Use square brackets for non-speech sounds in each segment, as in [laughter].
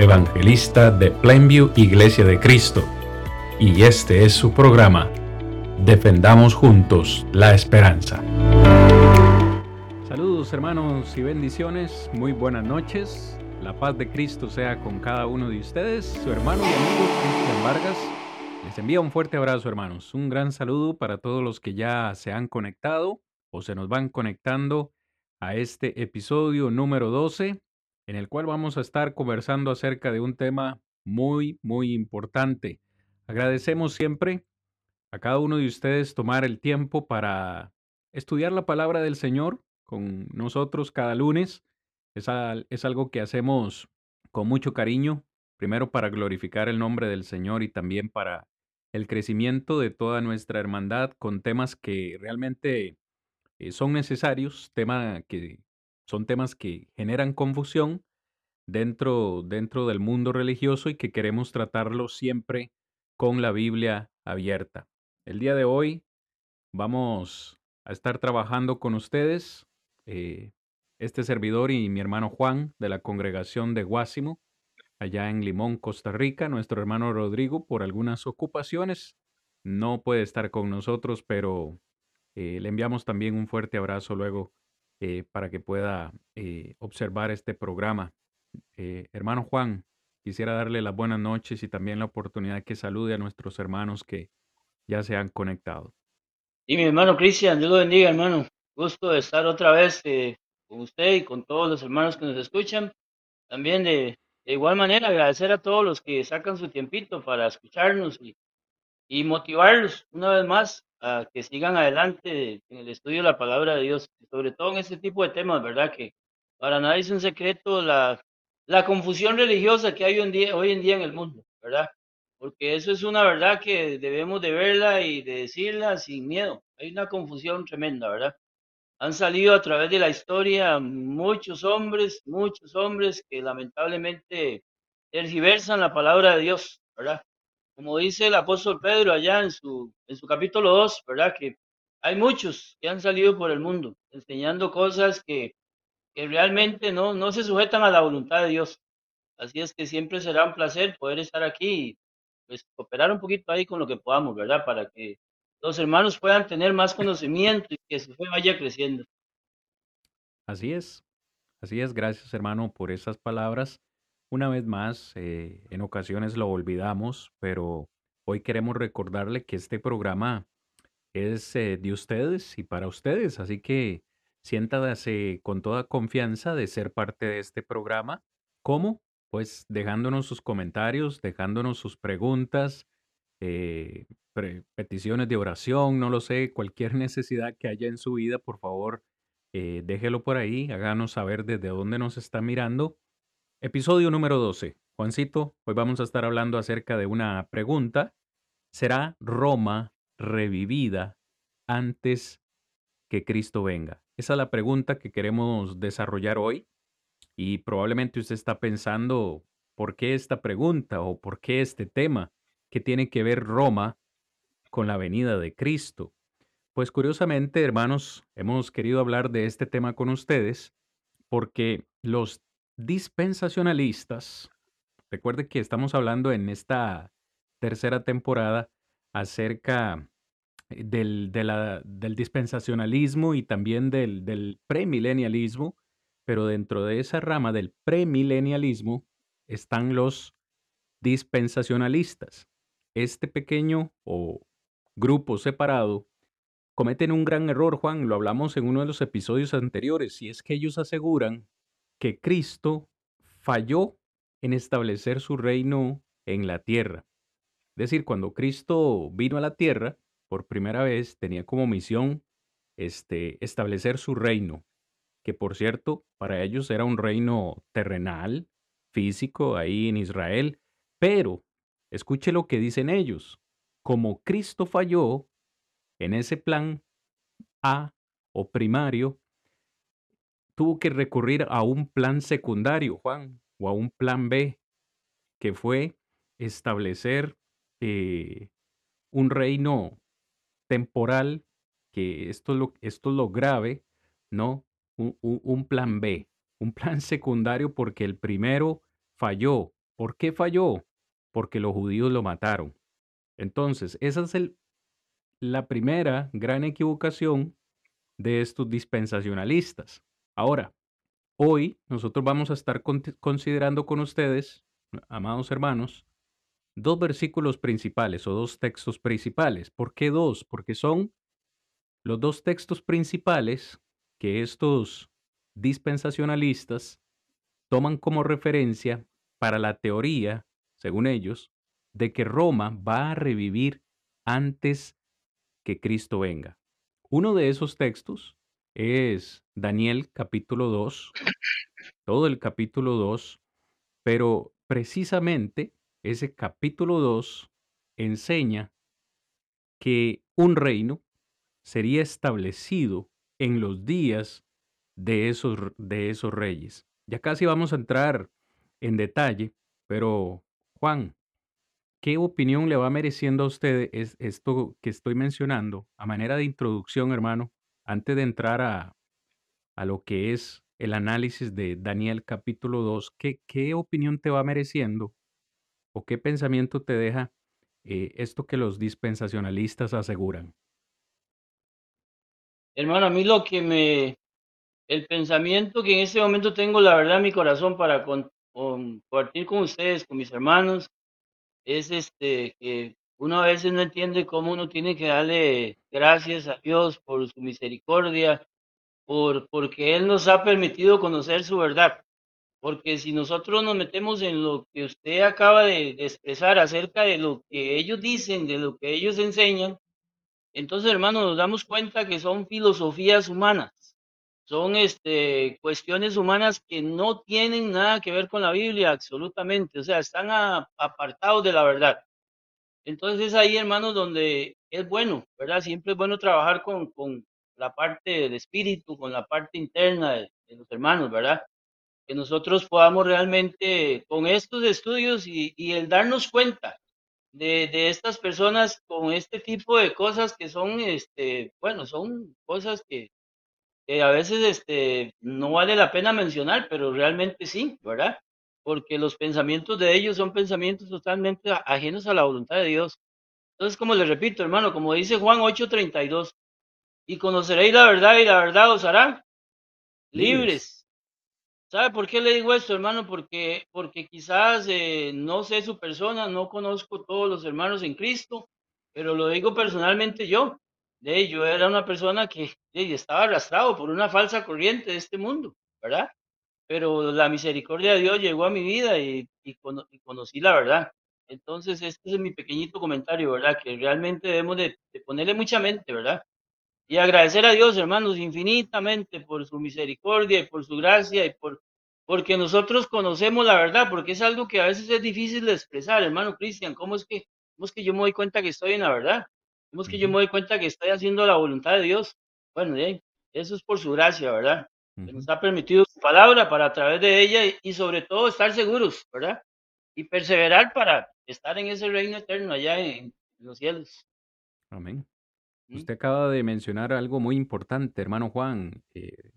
evangelista de Plainview Iglesia de Cristo, y este es su programa, Defendamos Juntos la Esperanza. Saludos hermanos y bendiciones, muy buenas noches, la paz de Cristo sea con cada uno de ustedes, su hermano y amigo Cristian Vargas. Les envía un fuerte abrazo hermanos, un gran saludo para todos los que ya se han conectado o se nos van conectando a este episodio número 12 en el cual vamos a estar conversando acerca de un tema muy, muy importante. Agradecemos siempre a cada uno de ustedes tomar el tiempo para estudiar la palabra del Señor con nosotros cada lunes. Es, es algo que hacemos con mucho cariño, primero para glorificar el nombre del Señor y también para el crecimiento de toda nuestra hermandad con temas que realmente eh, son necesarios, tema que son temas que generan confusión dentro, dentro del mundo religioso y que queremos tratarlo siempre con la Biblia abierta. El día de hoy vamos a estar trabajando con ustedes, eh, este servidor y mi hermano Juan de la congregación de Guásimo, allá en Limón, Costa Rica. Nuestro hermano Rodrigo, por algunas ocupaciones, no puede estar con nosotros, pero eh, le enviamos también un fuerte abrazo luego eh, para que pueda eh, observar este programa. Eh, hermano Juan, quisiera darle las buenas noches y también la oportunidad que salude a nuestros hermanos que ya se han conectado. Y mi hermano Cristian, Dios lo bendiga, hermano. Gusto de estar otra vez con usted y con todos los hermanos que nos escuchan. También de, igual manera agradecer a todos los que sacan su tiempito para escucharnos y, y motivarlos una vez más a que sigan adelante en el estudio de la palabra de Dios, sobre todo en este tipo de temas, ¿verdad? Que para nadie es un secreto la, la confusión religiosa que hay hoy en, día, en el mundo, ¿verdad? Porque eso es una verdad que debemos de verla y de decirla sin miedo. Hay una confusión tremenda, ¿verdad? Han salido a través de la historia muchos hombres, muchos hombres que lamentablemente tergiversan la palabra de Dios, ¿verdad? Como dice el apóstol Pedro allá en su, en su capítulo 2, ¿verdad? Que hay muchos que han salido por el mundo enseñando cosas que, que realmente no, no se sujetan a la voluntad de Dios. Así es que siempre será un placer poder estar aquí y pues cooperar un poquito ahí con lo que podamos, ¿verdad? Para que los hermanos puedan tener más conocimiento y que su fe vaya creciendo. Así es, así es. Gracias hermano por esas palabras. Una vez más, eh, en ocasiones lo olvidamos, pero hoy queremos recordarle que este programa es eh, de ustedes y para ustedes, así que siéntase con toda confianza de ser parte de este programa. ¿Cómo? Pues dejándonos sus comentarios, dejándonos sus preguntas, eh, peticiones de oración, no lo sé, cualquier [laughs] necesidad que haya en su vida, por favor, déjelo por ahí, háganos saber desde dónde nos está mirando Episodio número 12. Juancito, hoy vamos a estar hablando acerca de una pregunta. ¿Será Roma revivida antes que Cristo venga? Esa es la pregunta que queremos desarrollar hoy y probablemente usted está pensando, ¿por qué esta pregunta o por qué este tema? ¿Qué tiene que ver Roma con la venida de Cristo? Pues curiosamente, hermanos, hemos querido hablar de este tema con ustedes porque los dispensacionalistas, recuerde que estamos hablando en esta tercera temporada acerca eh, del, del dispensacionalismo y también del, del premilenialismo, pero dentro de esa rama del premilenialismo están los dispensacionalistas. Este pequeño o grupo separado cometen un gran error, Juan, lo hablamos en uno de los episodios anteriores, y es que ellos aseguran que Cristo falló en establecer su reino en la tierra. Es decir, cuando Cristo vino a la tierra por primera vez, tenía como misión este, establecer su reino, que por cierto, para ellos era un reino terrenal, físico ahí en Israel, pero escuche lo que dicen ellos. Como Cristo falló en ese plan A o primario, tuvo que recurrir a un plan secundario, Juan, o a un plan B, que fue establecer eh, un reino temporal, que esto es lo, esto lo grave, ¿no? un plan B, un plan [laughs] secundario porque el primero falló. ¿Por qué falló? Porque los judíos lo mataron. Entonces, esa es el, la primera gran equivocación de estos dispensacionalistas. Ahora, hoy nosotros vamos a estar considerando con ustedes, amados hermanos, dos versículos principales o dos textos principales. ¿Por qué dos? Porque son los dos textos principales que estos dispensacionalistas toman como referencia para la teoría, según ellos, de que Roma va a revivir antes que Cristo venga. Uno de esos textos es Daniel capítulo 2, todo el capítulo 2, pero precisamente ese capítulo 2 enseña que un reino sería establecido en los días de esos, de esos reyes. Ya casi vamos a entrar en detalle, pero Juan, ¿qué opinión le va mereciendo a usted es esto que estoy mencionando a manera de introducción, hermano, antes de entrar a, a lo que es el análisis de Daniel capítulo 2? ¿qué, ¿Qué opinión te va mereciendo o qué pensamiento te deja eh, esto que los dispensacionalistas aseguran? Hermano, a mí lo que me, el pensamiento que en este momento tengo, la verdad, en mi corazón para compartir con ustedes, con mis hermanos, es este, que uno a veces no entiende cómo uno tiene que darle gracias a Dios por su misericordia, por, porque Él nos ha permitido conocer su verdad. Porque si nosotros nos metemos en lo que usted acaba de, de expresar acerca de lo que ellos dicen, de lo que ellos enseñan, entonces, hermanos, nos damos cuenta que son filosofías humanas, son este, cuestiones humanas que no tienen nada que ver con la Biblia, absolutamente, o sea, están apartados de la verdad. Entonces es ahí, hermanos, donde es bueno, ¿verdad? Siempre es bueno trabajar con, con la parte del espíritu, con la parte interna de, los hermanos, ¿verdad? Que nosotros podamos realmente, con estos estudios y, y el darnos cuenta de, de, estas personas con este tipo de cosas que son, este, bueno, son cosas que, que, a veces este, no vale la pena mencionar, pero realmente sí, ¿verdad? Porque los pensamientos de ellos son pensamientos totalmente ajenos a la voluntad de Dios. Entonces, como les repito, hermano, como dice Juan 8:32, y conoceréis la verdad y la verdad os hará libres. libres. ¿Sabe por qué le digo esto, hermano? Porque, porque quizás eh, no sé su persona, no conozco todos los hermanos en Cristo, pero lo digo personalmente yo. De yo era una persona que de, estaba arrastrado por una falsa corriente de este mundo, ¿verdad? Pero la misericordia de Dios llegó a mi vida y, y, cono, y conocí la verdad. Entonces, este es mi pequeñito comentario, ¿verdad? Que realmente debemos de, de ponerle mucha mente, ¿verdad? y agradecer a Dios, hermanos, infinitamente por su misericordia y por su gracia y por porque nosotros conocemos la verdad, porque es algo que a veces es difícil de expresar, hermano Cristian, ¿cómo es que cómo es que yo me doy cuenta que estoy en la verdad? ¿Cómo es que yo me doy cuenta que estoy haciendo la voluntad de Dios? Bueno, ¿eh? eso es por su gracia, ¿verdad? Nos ha permitido su palabra para a través de ella y, y sobre todo estar seguros, ¿verdad? Y perseverar para estar en ese reino eterno allá en, en los cielos. Amén. Usted acaba de mencionar algo muy importante, hermano Juan. Eh,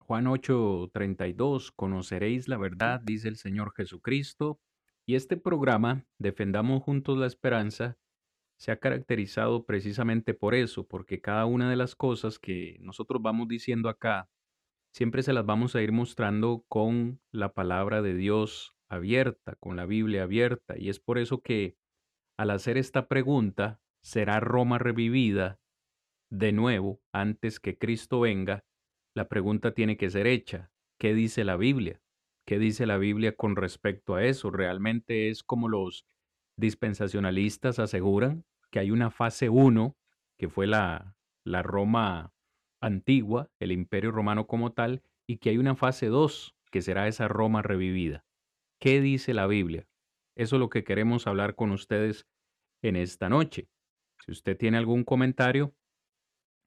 Juan 8:32, conoceréis la verdad, dice el Señor Jesucristo. Y este programa, Defendamos Juntos la Esperanza, se ha caracterizado precisamente por eso, porque cada una de las cosas que nosotros vamos diciendo acá, siempre se las vamos a ir mostrando con la palabra de Dios abierta, con la Biblia abierta. Y es por eso que al hacer esta pregunta, ¿será Roma revivida de nuevo antes que Cristo venga? La pregunta tiene que ser hecha. ¿Qué dice la Biblia? ¿Qué dice la Biblia con respecto a eso? ¿Realmente es como los dispensacionalistas aseguran que hay una fase 1, que fue la, la Roma antigua, el imperio romano como tal, y que hay una fase 2, que será esa Roma revivida? ¿Qué dice la Biblia? Eso es lo que queremos hablar con ustedes en esta noche. Si usted tiene algún comentario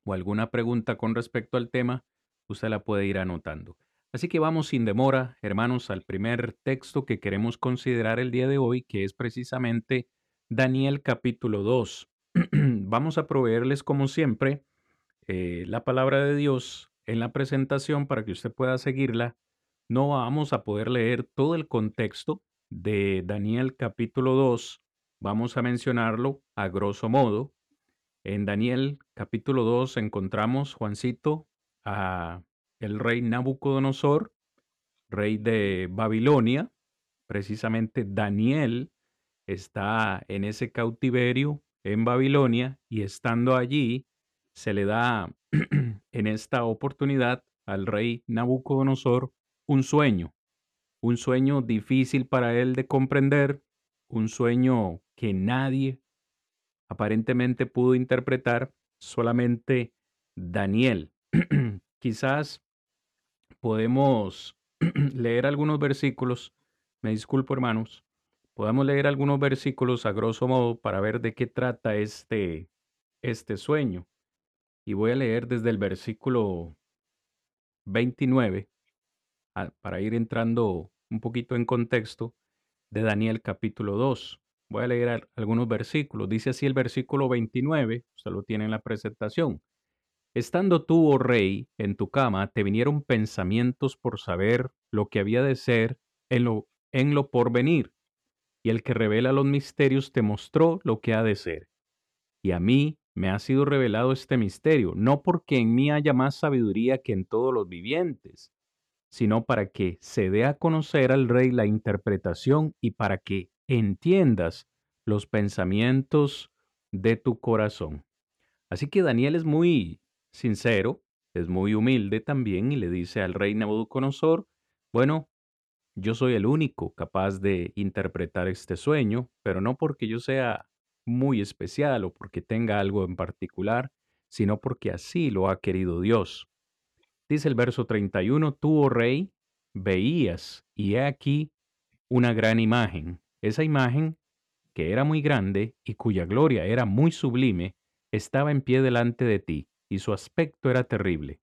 o alguna pregunta con respecto al tema, usted la puede ir anotando. Así que vamos sin demora, hermanos, al primer texto que queremos considerar el día de hoy, que es precisamente Daniel capítulo 2. [clears throat] vamos a proveerles, como siempre, eh, la palabra de Dios en la presentación para que usted pueda seguirla. No vamos a poder leer todo el contexto de Daniel capítulo 2. Vamos a mencionarlo a grosso modo. En Daniel capítulo 2 encontramos, Juancito, a el rey Nabucodonosor, rey de Babilonia, precisamente Daniel está en ese cautiverio en Babilonia y estando allí se le da [clears throat] en esta oportunidad al rey Nabucodonosor un sueño, un sueño difícil para él de comprender, un sueño que nadie aparentemente pudo interpretar, solamente Daniel. [clears throat] Quizás podemos [clears throat] leer algunos versículos, me disculpo hermanos, podemos leer algunos versículos a grosso modo para ver de qué trata este, este sueño. Y voy a leer desde el versículo 29 para ir entrando un poquito en contexto de Daniel capítulo 2. Voy a leer algunos versículos. Dice así el versículo 29, usted lo tiene en la presentación. Estando tú, oh rey, en tu cama, te vinieron pensamientos por saber lo que había de ser en lo, en lo porvenir, y el que revela los misterios te mostró lo que ha de ser. Y a mí me ha sido revelado este misterio, no porque en mí haya más sabiduría que en todos los vivientes, sino para que se dé a conocer al rey la interpretación y para que entiendas los pensamientos de tu corazón. Así que Daniel es muy sincero, es muy humilde también y le dice al rey Nabucodonosor, bueno, yo soy el único capaz de interpretar este sueño, pero no porque yo sea muy especial o porque tenga algo en particular, sino porque así lo ha querido Dios. Dice el verso 31, tú, oh rey, veías, y he aquí una gran imagen. Esa imagen, que era muy grande y cuya gloria era muy sublime, estaba en pie delante de ti y su aspecto era terrible.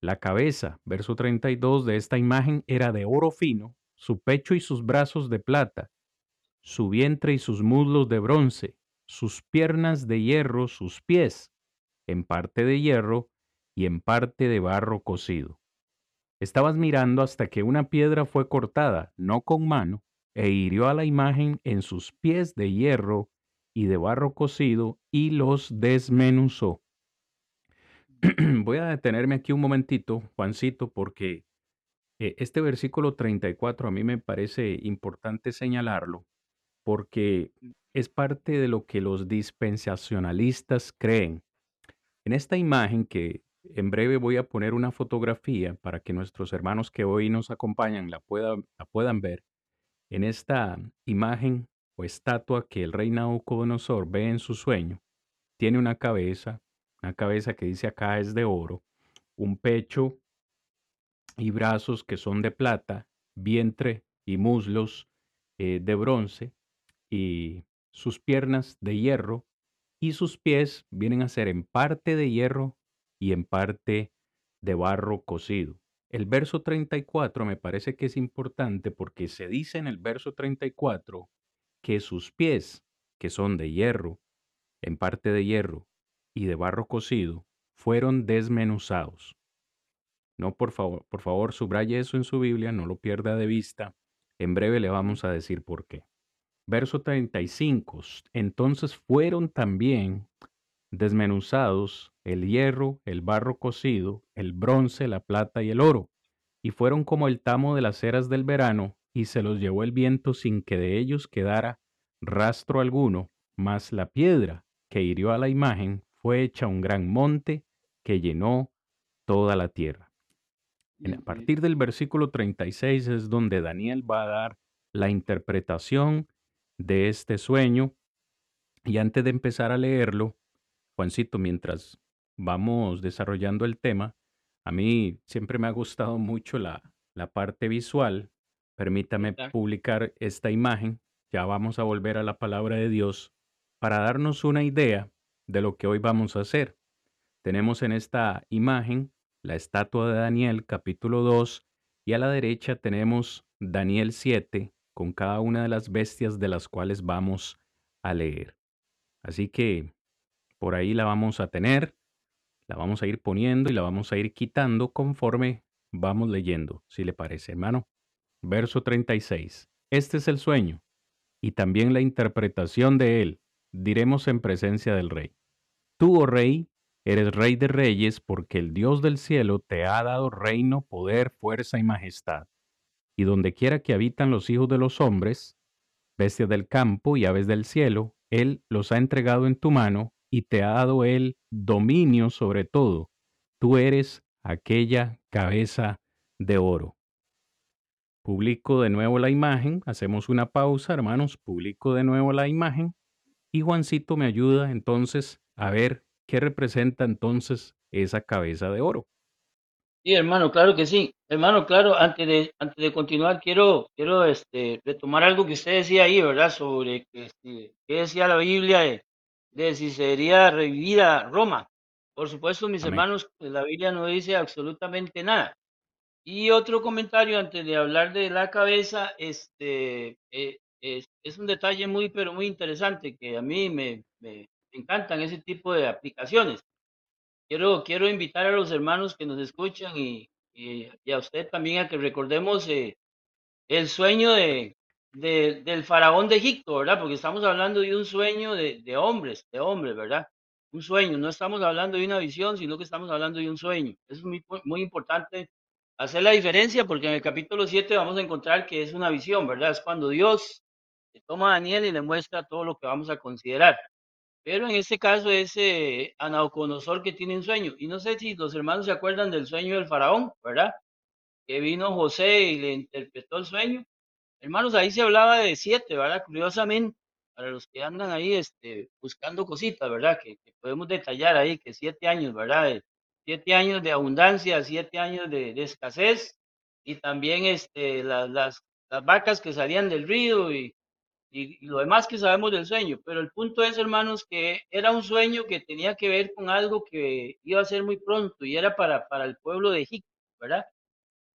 La cabeza, verso 32 de esta imagen, era de oro fino, su pecho y sus brazos de plata, su vientre y sus muslos de bronce, sus piernas de hierro, sus pies, en parte de hierro y en parte de barro cocido. Estabas mirando hasta que una piedra fue cortada, no con mano, e hirió a la imagen en sus pies de hierro y de barro cocido y los desmenuzó. [clears throat] Voy a detenerme aquí un momentito, Juancito, porque eh, este versículo 34 a mí me parece importante señalarlo, porque es parte de lo que los dispensacionalistas creen. En esta imagen que en breve voy a poner una fotografía para que nuestros hermanos que hoy nos acompañan la puedan, ver. En esta imagen o estatua que el rey Nabucodonosor ve en su sueño, tiene una cabeza, una cabeza que dice acá es de oro, un pecho y brazos que son de plata, vientre y muslos eh, de bronce y sus piernas de hierro y sus pies vienen a ser en parte de hierro y en parte de barro cocido. El verso 34 me parece que es importante porque se dice en el verso 34 que sus pies, que son de hierro, en parte de hierro y de barro cocido fueron desmenuzados. No, por favor, por favor, subraye eso en su Biblia, no lo pierda de vista. En breve le vamos a decir por qué. Verso 35. Entonces fueron también desmenuzados el hierro, el barro cocido, el bronce, la plata y el oro, y fueron como el tamo de las eras del verano, y se los llevó el viento sin que de ellos quedara rastro alguno, mas la piedra que hirió a la imagen fue hecha un gran monte que llenó toda la tierra. a partir del versículo 36 es donde Daniel va a dar la interpretación de este sueño. Y antes de empezar a leerlo, Juancito, mientras vamos desarrollando el tema, a mí siempre me ha gustado mucho la, la parte visual permítame publicar esta imagen. Ya vamos a volver a la palabra de Dios para darnos una idea de lo que hoy vamos a hacer. Tenemos en esta imagen la estatua de Daniel capítulo 2 y a la derecha tenemos Daniel 7 con cada una de las bestias de las cuales vamos a leer. Así que por ahí la vamos a tener, la vamos a ir poniendo y la vamos a ir quitando conforme vamos leyendo, si le parece, hermano. Verso 36. Este es el sueño y también la interpretación de él, diremos en presencia del rey. Tú, oh rey, eres rey de reyes porque el Dios del cielo te ha dado reino, poder, fuerza y majestad. Y donde quiera que habitan los hijos de los hombres, bestias del campo y aves del cielo, Él los ha entregado en tu mano y te ha dado Él dominio sobre todo. Tú eres aquella cabeza de oro. Publico de nuevo la imagen, hacemos una pausa, hermanos, publico de nuevo la imagen y Juancito me ayuda entonces a ver qué representa entonces esa cabeza de oro. Sí, hermano, claro que sí. Hermano, claro, antes de, antes de continuar, quiero, quiero este, retomar algo que usted decía ahí, ¿verdad? Sobre que, este, qué decía la Biblia de, de si sería revivida Roma. Por supuesto, mis hermanos, la Biblia no dice absolutamente nada. Y otro comentario antes de hablar de la cabeza, este, eh, es, un detalle muy, pero muy interesante que a mí me, me encantan ese tipo de aplicaciones. Quiero, quiero invitar a los hermanos que nos escuchan y, y, a usted también a que recordemos eh, el sueño de, del faraón de Egipto, ¿verdad? Porque estamos hablando de un sueño de, de hombres, de hombres, ¿verdad? Un sueño, no estamos hablando de una visión, sino que estamos hablando de un sueño. Es muy, muy importante hacer la diferencia porque en el capítulo 7 vamos a encontrar que es una visión, ¿verdad? Es cuando Dios toma a Daniel y le muestra todo lo que vamos a considerar. Pero en este caso es eh, que tiene un sueño. Y no sé si los hermanos se acuerdan del sueño del faraón, ¿verdad? Que vino José y le interpretó el sueño. Hermanos, ahí se hablaba de siete, ¿verdad? Curiosamente, para los que andan ahí este, buscando cositas, ¿verdad? Que, podemos detallar ahí, que siete años, ¿verdad? Siete años de abundancia, siete años de, escasez y también este, las, las, las vacas que salían del río y y, lo demás que sabemos del sueño. Pero el punto es, hermanos, que era un sueño que tenía que ver con algo que iba a ser muy pronto y era para, para el pueblo de Egipto, ¿verdad?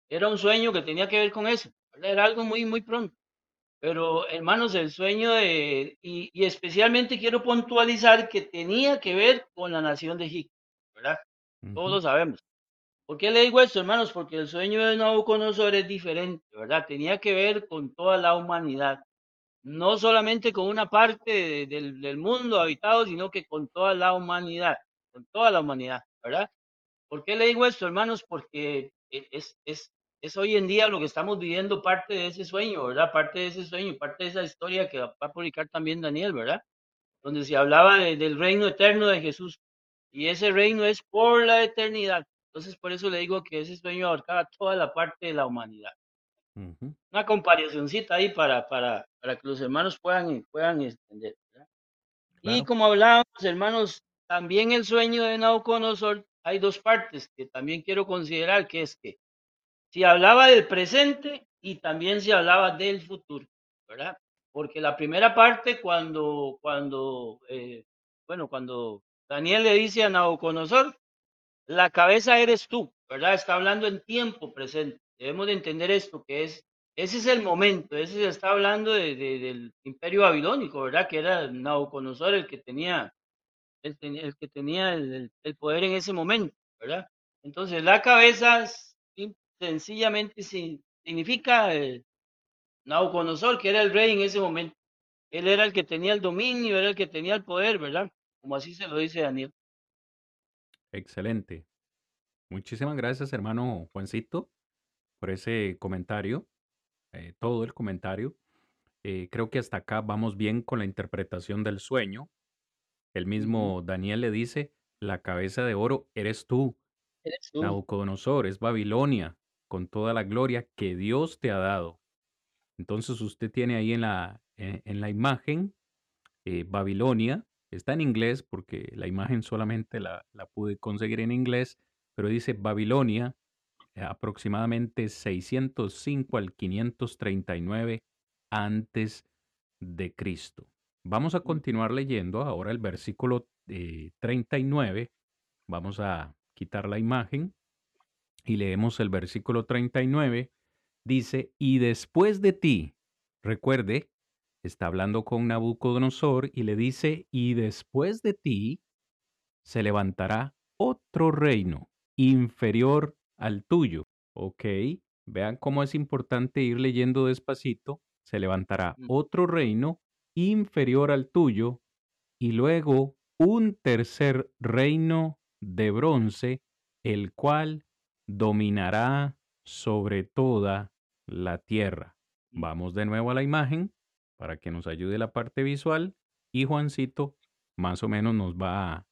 Era un sueño que tenía que ver con eso, Era algo muy, muy pronto. Pero, hermanos, el sueño de, y, y especialmente quiero puntualizar que tenía que ver con la nación de Egipto, ¿verdad? Todos lo sabemos. ¿Por qué le digo esto, hermanos? Porque el sueño de Nabucodonosor es diferente, ¿verdad? Tenía que ver con toda la humanidad no solamente con una parte del, mundo habitado, sino que con toda la humanidad, con toda la humanidad, ¿verdad? ¿Por qué le digo esto, hermanos? Porque e, es, es, es hoy en día lo que estamos viviendo parte de ese sueño, ¿verdad? Parte de ese sueño, parte de esa historia que va a publicar también Daniel, ¿verdad? Donde se hablaba del reino eterno de Jesús. Y ese reino es por la eternidad. Entonces, por eso le digo que ese sueño abarcaba toda la parte de la humanidad. Una comparacióncita ahí para, para, para que los hermanos puedan, puedan entender. Y como hablábamos, hermanos, también el sueño de Nabucodonosor, hay dos partes que también quiero considerar, que es que si hablaba del presente y también se hablaba del futuro, ¿verdad? Porque la primera parte, cuando, cuando, eh, bueno, cuando Daniel le dice a Nabucodonosor, la cabeza eres tú, ¿verdad? Está hablando en tiempo presente. Debemos de entender esto, que es, ese es el momento, ese se está hablando de, del imperio babilónico, ¿verdad? Que era Nabucodonosor el que tenía, el, el que tenía el, poder en ese momento, ¿verdad? Entonces la cabeza sencillamente significa el Nabucodonosor, que era el rey en ese momento. Él era el que tenía el dominio, era el que tenía el poder, ¿verdad? Como así se lo dice Daniel. Excelente. Muchísimas gracias, hermano Juancito por ese comentario, eh, todo el comentario. Eh, creo que hasta acá vamos bien con la interpretación del sueño. El mismo Daniel le dice, la cabeza de oro eres tú. Eres tú. Nabucodonosor, es Babilonia, con toda la gloria que Dios te ha dado. Entonces usted tiene ahí en la, en, la imagen eh, Babilonia, está en inglés porque la imagen solamente la, la pude conseguir en inglés, pero dice Babilonia aproximadamente 605 al 539 antes de Cristo. Vamos a continuar leyendo ahora el versículo 39. Eh, Vamos a quitar la imagen y leemos el versículo 39. Dice, y después de ti, recuerde, está hablando con Nabucodonosor y le dice, y después de ti se levantará otro reino inferior al tuyo. Ok, vean cómo es importante ir leyendo despacito. Se levantará otro reino inferior al tuyo y luego un tercer reino de bronce, el cual dominará sobre toda la tierra. Vamos de nuevo a la imagen para que nos ayude la parte visual y Juancito más o menos nos va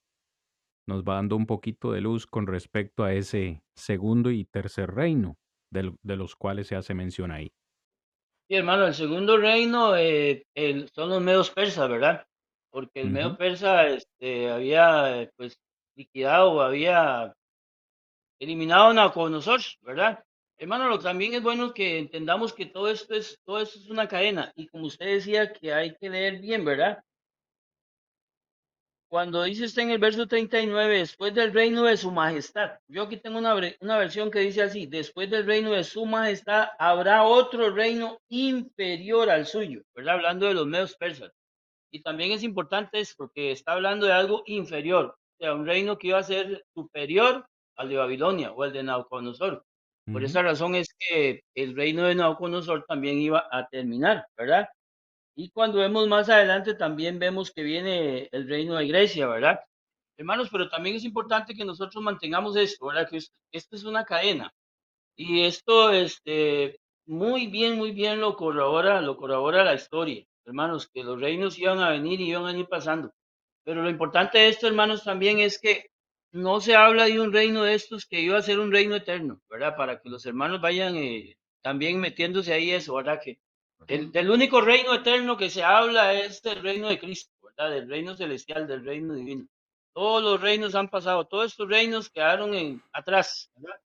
nos va dando un poquito de luz con respecto a ese segundo y tercer reino de, los cuales se hace mención ahí. Sí, hermano, el segundo reino eh, son los medios persas, ¿verdad? Porque el medio persa este, había pues liquidado, había eliminado a Nabucodonosor, ¿verdad? Hermano, lo, también es bueno que entendamos que todo esto es todo esto es una cadena y como usted decía que hay que leer bien, ¿verdad? Cuando dice usted en el verso 39, después del reino de su majestad. Yo aquí tengo una, una versión que dice así, después del reino de su majestad habrá otro reino inferior al suyo, ¿verdad? Hablando de los medios persas. Y también es importante es porque está hablando de algo inferior, o sea, un reino que iba a ser superior al de Babilonia o al de Nabucodonosor. Por esa razón es que el reino de Nabucodonosor también iba a terminar, ¿verdad? Y cuando vemos más adelante también vemos que viene el reino de Grecia, ¿verdad? Hermanos, pero también es importante que nosotros mantengamos esto, ¿verdad? Que esto es una cadena. Y esto, este, muy bien, muy bien lo corrobora, lo corrobora la historia, hermanos, que los reinos iban a venir y iban a ir pasando. Pero lo importante de esto, hermanos, también es que no se habla de un reino de estos que iba a ser un reino eterno, ¿verdad? Para que los hermanos vayan eh, también metiéndose ahí eso, ¿verdad? Que el, único reino eterno que se habla es el reino de Cristo, ¿verdad? Del reino celestial, del reino divino. Todos los reinos han pasado, todos estos reinos quedaron en, atrás, ¿verdad?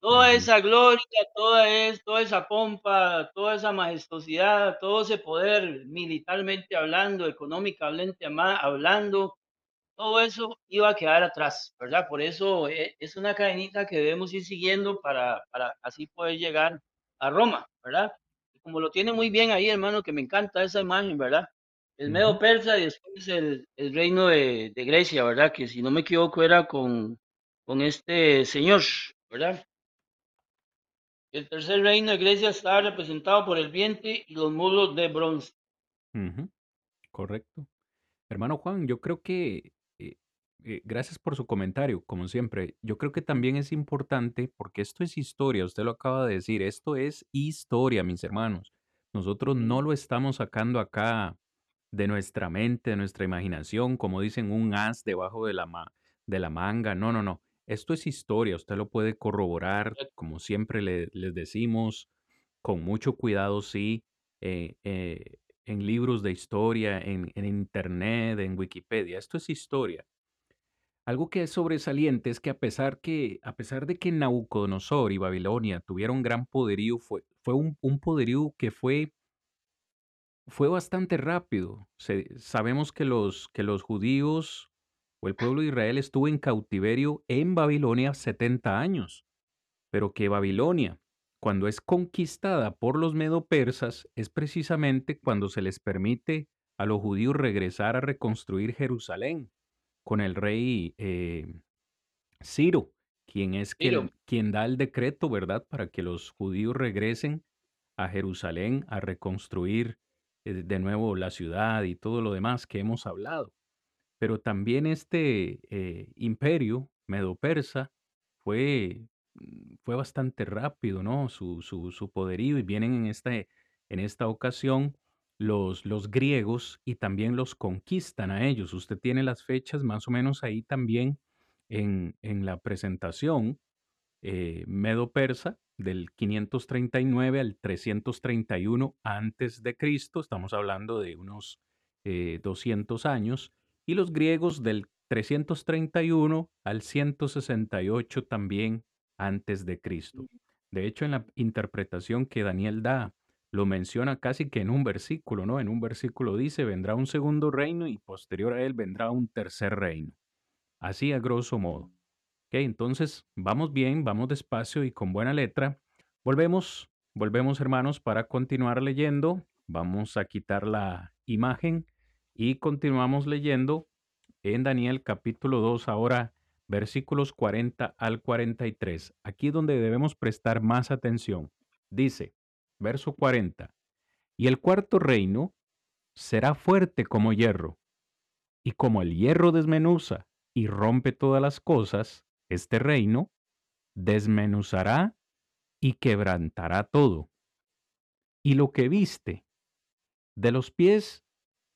Toda esa gloria, toda, es, toda esa pompa, toda esa majestuosidad, todo ese poder militarmente hablando, económicamente hablando, todo eso iba a quedar atrás, ¿verdad? Por eso eh, es una cadenita que debemos ir siguiendo para, para así poder llegar a Roma, ¿verdad? Como lo tiene muy bien ahí, hermano, que me encanta esa imagen, ¿verdad? El Medo Persa y después el, el reino de, de, Grecia, ¿verdad? Que si no me equivoco era con, con este señor, ¿verdad? El tercer reino de Grecia está representado por el vientre y los mulos de bronce. Correcto. Hermano Juan, yo creo que eh, gracias por su comentario, como siempre. Yo creo que también es importante porque esto es historia, usted lo acaba de decir, esto es historia, mis hermanos. Nosotros no lo estamos sacando acá de nuestra mente, de nuestra imaginación, como dicen, un as debajo de la, de la manga. No, no, no. Esto es historia, usted lo puede corroborar, como siempre le, les decimos, con mucho cuidado, sí, eh, eh, en libros de historia, en, en internet, en Wikipedia. Esto es historia. Algo que es sobresaliente es que a pesar, que, a pesar de que Nabucodonosor y Babilonia tuvieron gran poderío, fue, fue un, poderío que fue, fue bastante rápido. sabemos que los, que los judíos o el pueblo de Israel estuvo en cautiverio en Babilonia 70 años, pero que Babilonia, cuando es conquistada por los medo-persas, es precisamente cuando se les permite a los judíos regresar a reconstruir Jerusalén con el rey eh, Ciro, quien es quien, da el decreto, ¿verdad?, para que los judíos regresen a Jerusalén a reconstruir eh, de nuevo la ciudad y todo lo demás que hemos hablado. Pero también este eh, imperio medo-persa fue, mm, fue bastante rápido, ¿no? Su, su, su poderío y vienen en, este, en esta ocasión los, los griegos y también los conquistan a ellos. Usted tiene las fechas más o menos ahí también en, en la presentación eh, medo-persa del 539 al 331 antes de Cristo. Estamos hablando de unos 200 eh, años. Y los griegos del 331 al 168 también antes de Cristo. De hecho, en la interpretación que Daniel da, lo menciona casi que en un versículo, ¿no? En un versículo dice, vendrá un segundo reino y posterior a él vendrá un tercer reino. Así a grosso modo. Ok, entonces vamos bien, vamos despacio y con buena letra. Volvemos, volvemos hermanos para continuar leyendo. Vamos a quitar la imagen y continuamos leyendo en Daniel capítulo 2 ahora versículos 40 al 43. Aquí donde debemos prestar más atención. Dice, verso 40, y el cuarto reino será fuerte como hierro, y como el hierro desmenuza y rompe todas las cosas, este reino desmenuzará y quebrantará todo. Y lo que viste, de los pies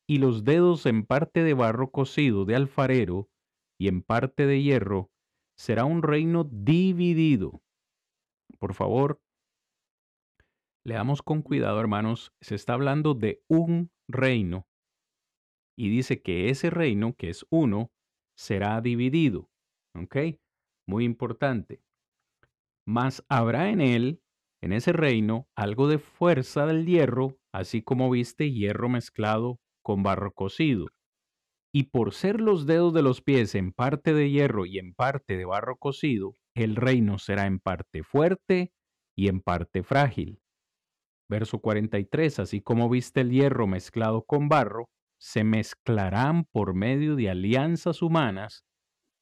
y los dedos en parte de barro cocido de alfarero y en parte de hierro, será un reino dividido. Por favor, leamos con cuidado, hermanos. Se está hablando de un reino. Y dice que ese reino, que es uno, será dividido. Muy importante. Mas habrá en él, en ese reino, algo de fuerza del hierro, así como viste hierro mezclado con barro cocido. Y por ser los dedos de los pies en parte de hierro y en parte de barro cocido, el reino será en parte fuerte y en parte frágil. Verso 43, así como viste el hierro mezclado con barro, se mezclarán por medio de alianzas humanas,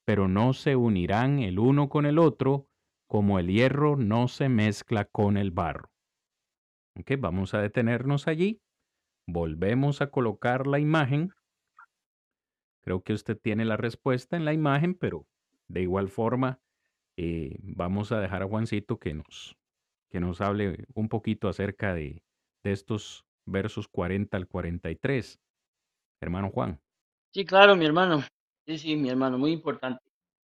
pero no se unirán el uno con el otro, como el hierro no se mezcla con el barro. Ok, vamos a detenernos allí. Volvemos a colocar la imagen. Creo que usted tiene la respuesta en la imagen, pero de igual forma eh, vamos a dejar a Juancito que nos, que nos hable un poquito acerca de, estos versos 40 al 43. Hermano Juan. Sí, claro, mi hermano. Sí, sí, mi hermano, muy importante,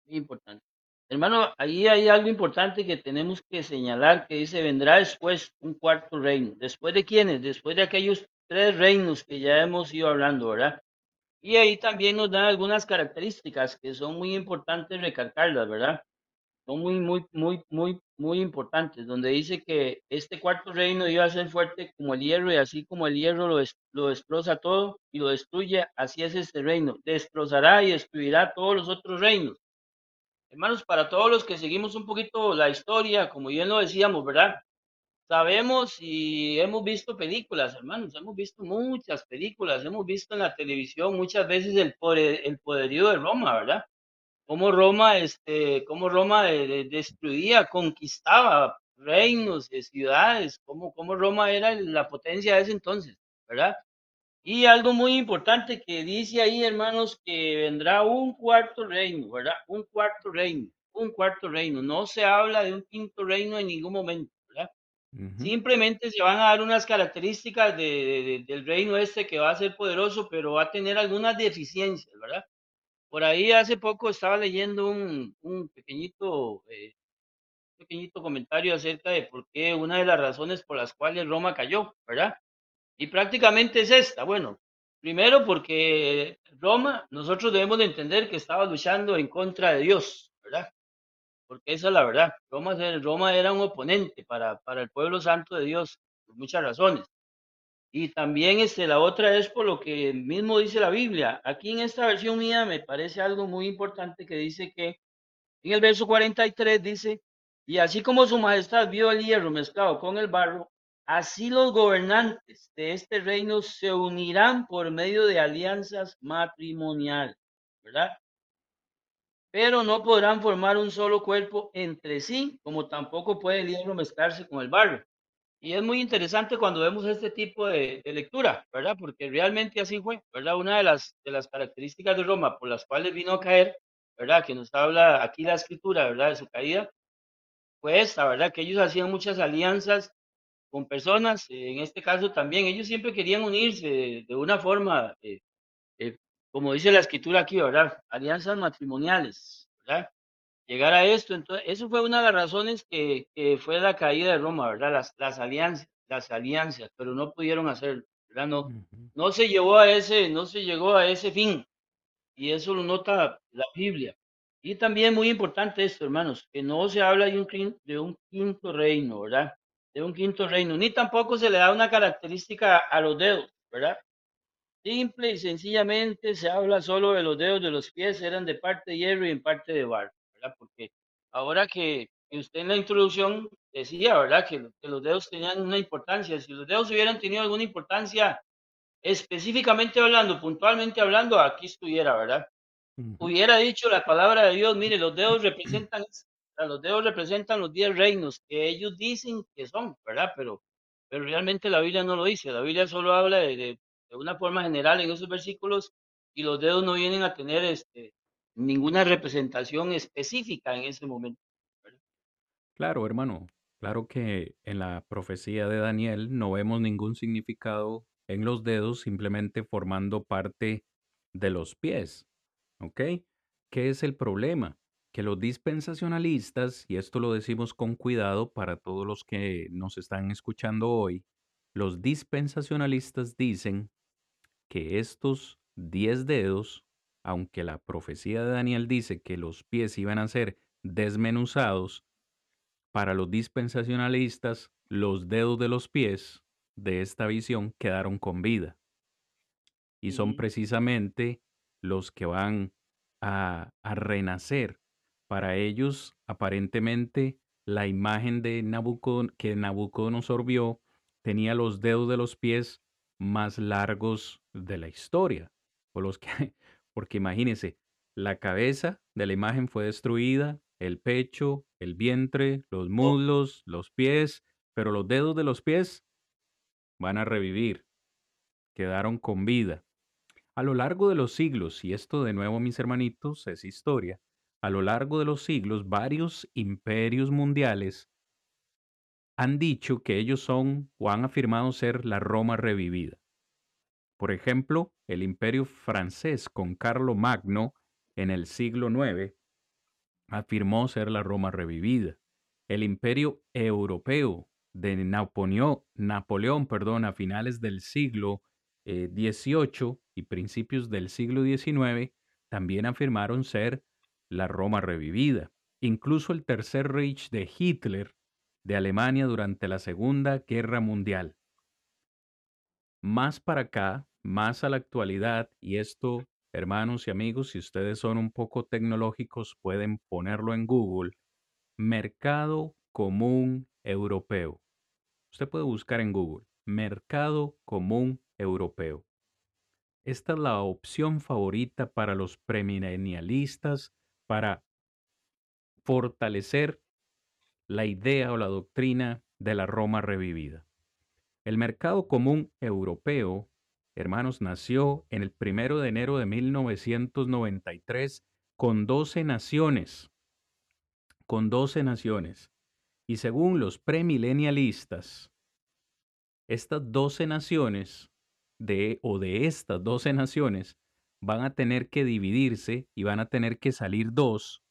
muy importante. Hermano, ahí hay algo importante que tenemos que señalar, que dice, vendrá después un cuarto reino. ¿Después de quiénes? Después de aquellos tres reinos que ya hemos ido hablando, ¿verdad? Y ahí también nos dan algunas características que son muy importantes recalcarlas, ¿verdad? Son muy, muy, muy, muy, muy importantes, donde dice que este cuarto reino iba a ser fuerte como el hierro y así como el hierro lo, lo destroza todo y lo destruye, así es este reino. Destrozará y destruirá todos los otros reinos. Hermanos, para todos los que seguimos un poquito la historia, como bien lo decíamos, ¿verdad? Sabemos y hemos visto películas, hermanos, hemos visto muchas películas, hemos visto en la televisión muchas veces el, poder, el poderío de Roma, ¿verdad? Cómo Roma, este, cómo Roma destruía, conquistaba reinos, ciudades, cómo, cómo Roma era la potencia de ese entonces, ¿verdad? Y algo muy importante que dice ahí, hermanos, que vendrá un cuarto reino, ¿verdad? Un cuarto reino, un cuarto reino. No se habla de un quinto reino en ningún momento, ¿verdad? Simplemente se van a dar unas características del reino este que va a ser poderoso, pero va a tener algunas deficiencias, ¿verdad? Por ahí hace poco estaba leyendo un, pequeñito, eh, pequeñito comentario acerca de por qué una de las razones por las cuales Roma cayó, ¿verdad? Y prácticamente es esta. Bueno, primero porque Roma, nosotros debemos de entender que estaba luchando en contra de Dios, ¿verdad? Porque esa es la verdad. Roma, Roma era un oponente para, para el pueblo santo de Dios, por muchas razones. Y también este, la otra es por lo que mismo dice la Biblia. Aquí en esta versión mía me parece algo muy importante que dice que en el verso 43 dice, y así como su majestad vio el hierro mezclado con el barro, Así los gobernantes de este reino se unirán por medio de alianzas matrimoniales, ¿verdad? Pero no podrán formar un solo cuerpo entre sí, como tampoco puede el hierro mezclarse con el barro. Y es muy interesante cuando vemos este tipo de, lectura, ¿verdad? Porque realmente así fue, ¿verdad? Una de las, de las características de Roma por las cuales vino a caer, ¿verdad? Que nos habla aquí la escritura, ¿verdad? De su caída, fue esta, ¿verdad? Que ellos hacían muchas alianzas con personas, en este caso también, ellos siempre querían unirse de, una forma, eh, eh, como dice la escritura aquí, ¿verdad? Alianzas matrimoniales, ¿verdad? Llegar a esto, entonces, eso fue una de las razones que, fue la caída de Roma, ¿verdad? Las, las alianzas, las alianzas, pero no pudieron hacerlo, ¿verdad? No, no se llegó a ese, no se llegó a ese fin, y eso lo nota la Biblia. Y también muy importante esto, hermanos, que no se habla de un, de un quinto reino, ¿verdad? De un quinto reino, ni tampoco se le da una característica a los dedos, ¿verdad? Simple y sencillamente se habla solo de los dedos de los pies, eran de parte de hierro y en parte de barro, ¿verdad? Porque ahora que, usted en la introducción decía, ¿verdad? Que, que, los dedos tenían una importancia. Si los dedos hubieran tenido alguna importancia específicamente hablando, puntualmente hablando, aquí estuviera, ¿verdad? Hubiera dicho la palabra de Dios, mire, los dedos [clears throat] representan, los dedos representan los diez reinos que ellos dicen que son, ¿verdad? Pero, pero realmente la Biblia no lo dice. La Biblia solo habla de, de, una forma general en esos versículos y los dedos no vienen a tener este, ninguna representación específica en ese momento. Claro, hermano. Claro que en la profecía de Daniel no vemos ningún significado en los dedos simplemente formando parte de los pies. ¿Ok? ¿Qué es el problema? Que los dispensacionalistas, y esto lo decimos con cuidado para todos los que nos están escuchando hoy, los dispensacionalistas dicen que estos diez dedos, aunque la profecía de Daniel dice que los pies iban a ser desmenuzados, para los dispensacionalistas, los dedos de los pies de esta visión quedaron con vida. Y son precisamente los que van a, renacer. Para ellos, aparentemente, la imagen de Nabucod que Nabucodonosor vio tenía los dedos de los pies más largos de la historia. O los que, porque imagínense, la cabeza de la imagen fue destruida, el pecho, el vientre, los muslos, los pies, pero los dedos de los pies van a revivir. Quedaron con vida. A lo largo de los siglos, y esto de nuevo mis hermanitos es historia, a lo largo de los siglos varios imperios mundiales han dicho que ellos son o han afirmado ser la Roma revivida. Por ejemplo, el imperio francés con Carlo Magno en el siglo IX afirmó ser la Roma revivida. El imperio europeo de Napoleón, Napoleón perdón, a finales del siglo XVIII eh, y principios del siglo XIX también afirmaron ser la Roma revivida. Incluso el Tercer Reich de Hitler de Alemania durante la Segunda Guerra Mundial. Más para acá, más a la actualidad, y esto Hermanos y amigos, si ustedes son un poco tecnológicos, pueden ponerlo en Google. Mercado Común Europeo. Usted puede buscar en Google. Mercado Común Europeo. Esta es la opción favorita para los premilenialistas para fortalecer la idea o la doctrina de la Roma revivida. El mercado común europeo hermanos, nació en el primero de enero de 1993 con 12 naciones, con 12 naciones. Y según los premilenialistas, estas 12 naciones de o de estas 12 naciones van a tener que dividirse y van a tener que salir dos,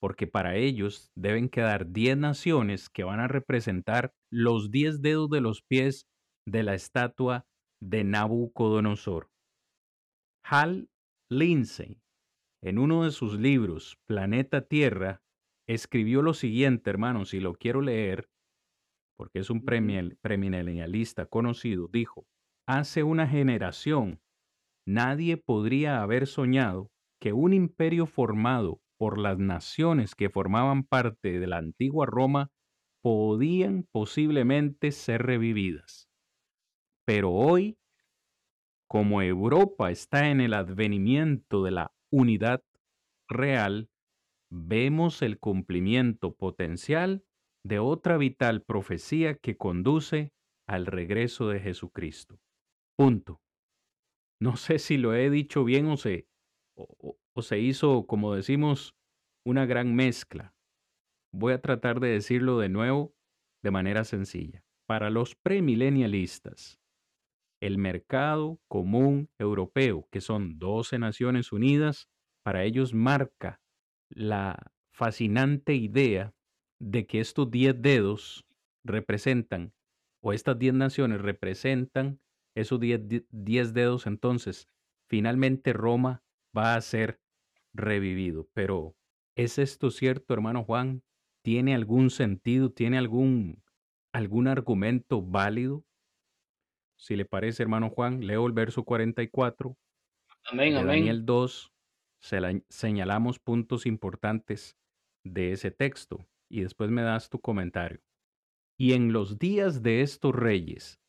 porque para ellos deben quedar 10 naciones que van a representar los 10 dedos de los pies de la estatua de Nabucodonosor. Hal Lindsey, en uno de sus libros, Planeta Tierra, escribió lo siguiente, hermanos, y lo quiero leer, porque es un premilenialista conocido, dijo, hace una generación nadie podría haber soñado que un imperio formado por las naciones que formaban parte de la antigua Roma podían posiblemente ser revividas. Pero hoy, como Europa está en el advenimiento de la unidad real, vemos el cumplimiento potencial de otra vital profecía que conduce al regreso de Jesucristo. Punto. No sé si lo he dicho bien o se, o, se hizo, como decimos, una gran mezcla. Voy a tratar de decirlo de nuevo de manera sencilla. Para los premilenialistas, el mercado común europeo, que son 12 Naciones Unidas, para ellos marca la fascinante idea de que estos 10 dedos representan, o estas 10 naciones representan esos 10 dedos, entonces finalmente Roma va a ser revivido. Pero ¿Es esto cierto, hermano Juan? ¿Tiene algún sentido? ¿Tiene algún, algún argumento válido? Si le parece, hermano Juan, leo el verso 44 Amén, de amén. Daniel 2. Se la- señalamos puntos importantes de ese texto y después me das tu comentario. Y en los días de estos reyes,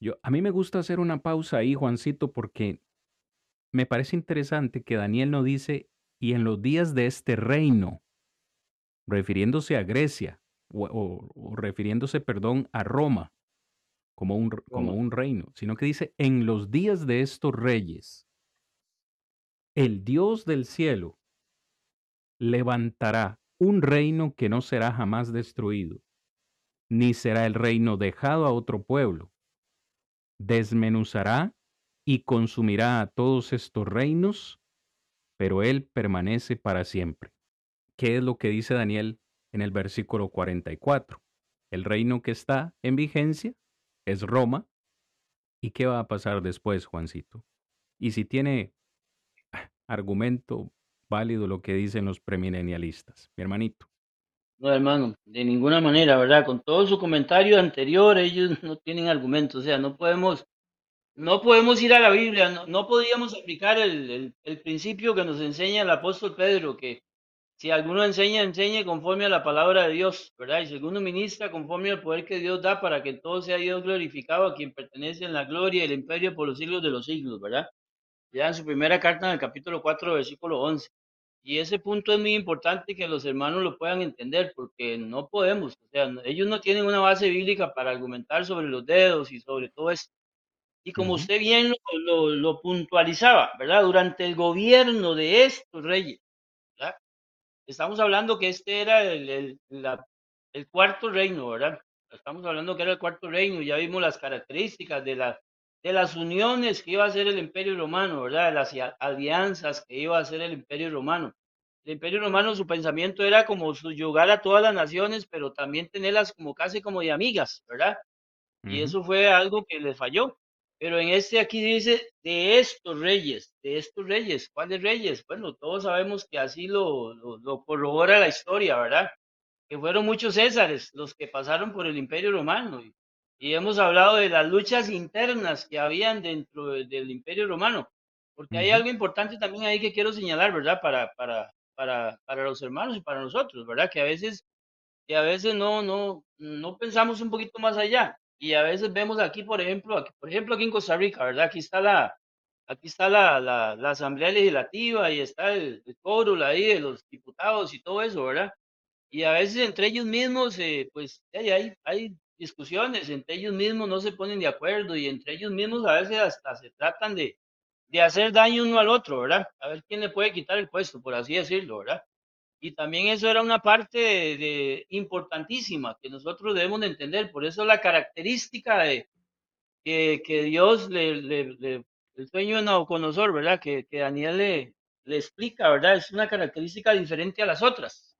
yo, a mí me gusta hacer una pausa ahí, Juancito, porque me parece interesante que Daniel no dice, y en los días de este reino, refiriéndose a Grecia, o, o- o refiriéndose, perdón, a Roma, como un, como un reino, sino que dice, en los días de estos reyes, el Dios del cielo levantará un reino que no será jamás destruido, ni será el reino dejado a otro pueblo. Desmenuzará y consumirá a todos estos reinos, pero él permanece para siempre. ¿Qué es lo que dice Daniel en el versículo 44? El reino que está en vigencia es Roma. ¿Y qué va a pasar después, Juancito? Y si tiene argumento válido lo que dicen los premilenialistas, mi hermanito. No, hermano, de ninguna manera, ¿verdad? Con todo su comentario anterior, ellos [laughs] no tienen argumentos, o sea, no podemos, no podemos ir a la Biblia, no, podíamos aplicar el principio que nos enseña el apóstol Pedro, que si alguno enseña, enseñe conforme a la palabra de Dios, ¿verdad? Y si alguno ministra conforme al poder que Dios da para que todo sea Dios glorificado, a quien pertenece en la gloria y el imperio por los siglos de los siglos, ¿verdad? Ya en su primera carta, en el capítulo 4, versículo 11. Y ese punto es muy importante que los hermanos lo puedan entender, porque no podemos, o sea, ellos no tienen una base bíblica para argumentar sobre los dedos y sobre todo esto. Y como usted bien lo, lo- lo puntualizaba, ¿verdad? Durante el gobierno de estos reyes. Estamos hablando que este era el, el- la- el cuarto reino, ¿verdad? Estamos hablando que era el cuarto reino, ya vimos las características de, la, de las uniones que iba a hacer el imperio romano, ¿verdad? De las ia- alianzas que iba a hacer el imperio romano. El imperio romano, su pensamiento era como subyugar a todas las naciones, pero también tenerlas como casi como de amigas, ¿verdad? Y eso fue algo que le falló. Pero en este aquí dice de estos reyes, de estos reyes, ¿cuáles reyes? Bueno, todos sabemos que así lo, lo, lo corrobora la historia, ¿verdad? Que fueron muchos césares los que pasaron por el imperio romano. Y, y hemos hablado de las luchas internas que habían dentro de- del imperio romano. Porque hay ujú, algo importante también ahí que quiero señalar, ¿verdad? Para, para, para, para los hermanos y para nosotros, ¿verdad? Que a veces y a veces no, no, no pensamos un poquito más allá. Y a veces vemos aquí, por ejemplo, aquí, por ejemplo, aquí en Costa Rica, ¿verdad? Aquí está la, aquí está la, la, Asamblea Legislativa y está el, el quórum ahí de los diputados y todo eso, ¿verdad? Y a veces entre ellos mismos, eh, pues hay, hay, hay discusiones, entre ellos mismos no se ponen de acuerdo y entre ellos mismos a veces hasta se tratan de, de hacer daño uno al otro, ¿verdad? A ver quién le puede quitar el puesto, por así decirlo, ¿verdad? Y también eso era una parte de, de importantísima que nosotros debemos de entender. Por eso la característica de que, que Dios le, le, le- el sueño de Nabucodonosor, ¿verdad? Que, que Daniel le, le explica, ¿verdad? Es una característica diferente a las otras.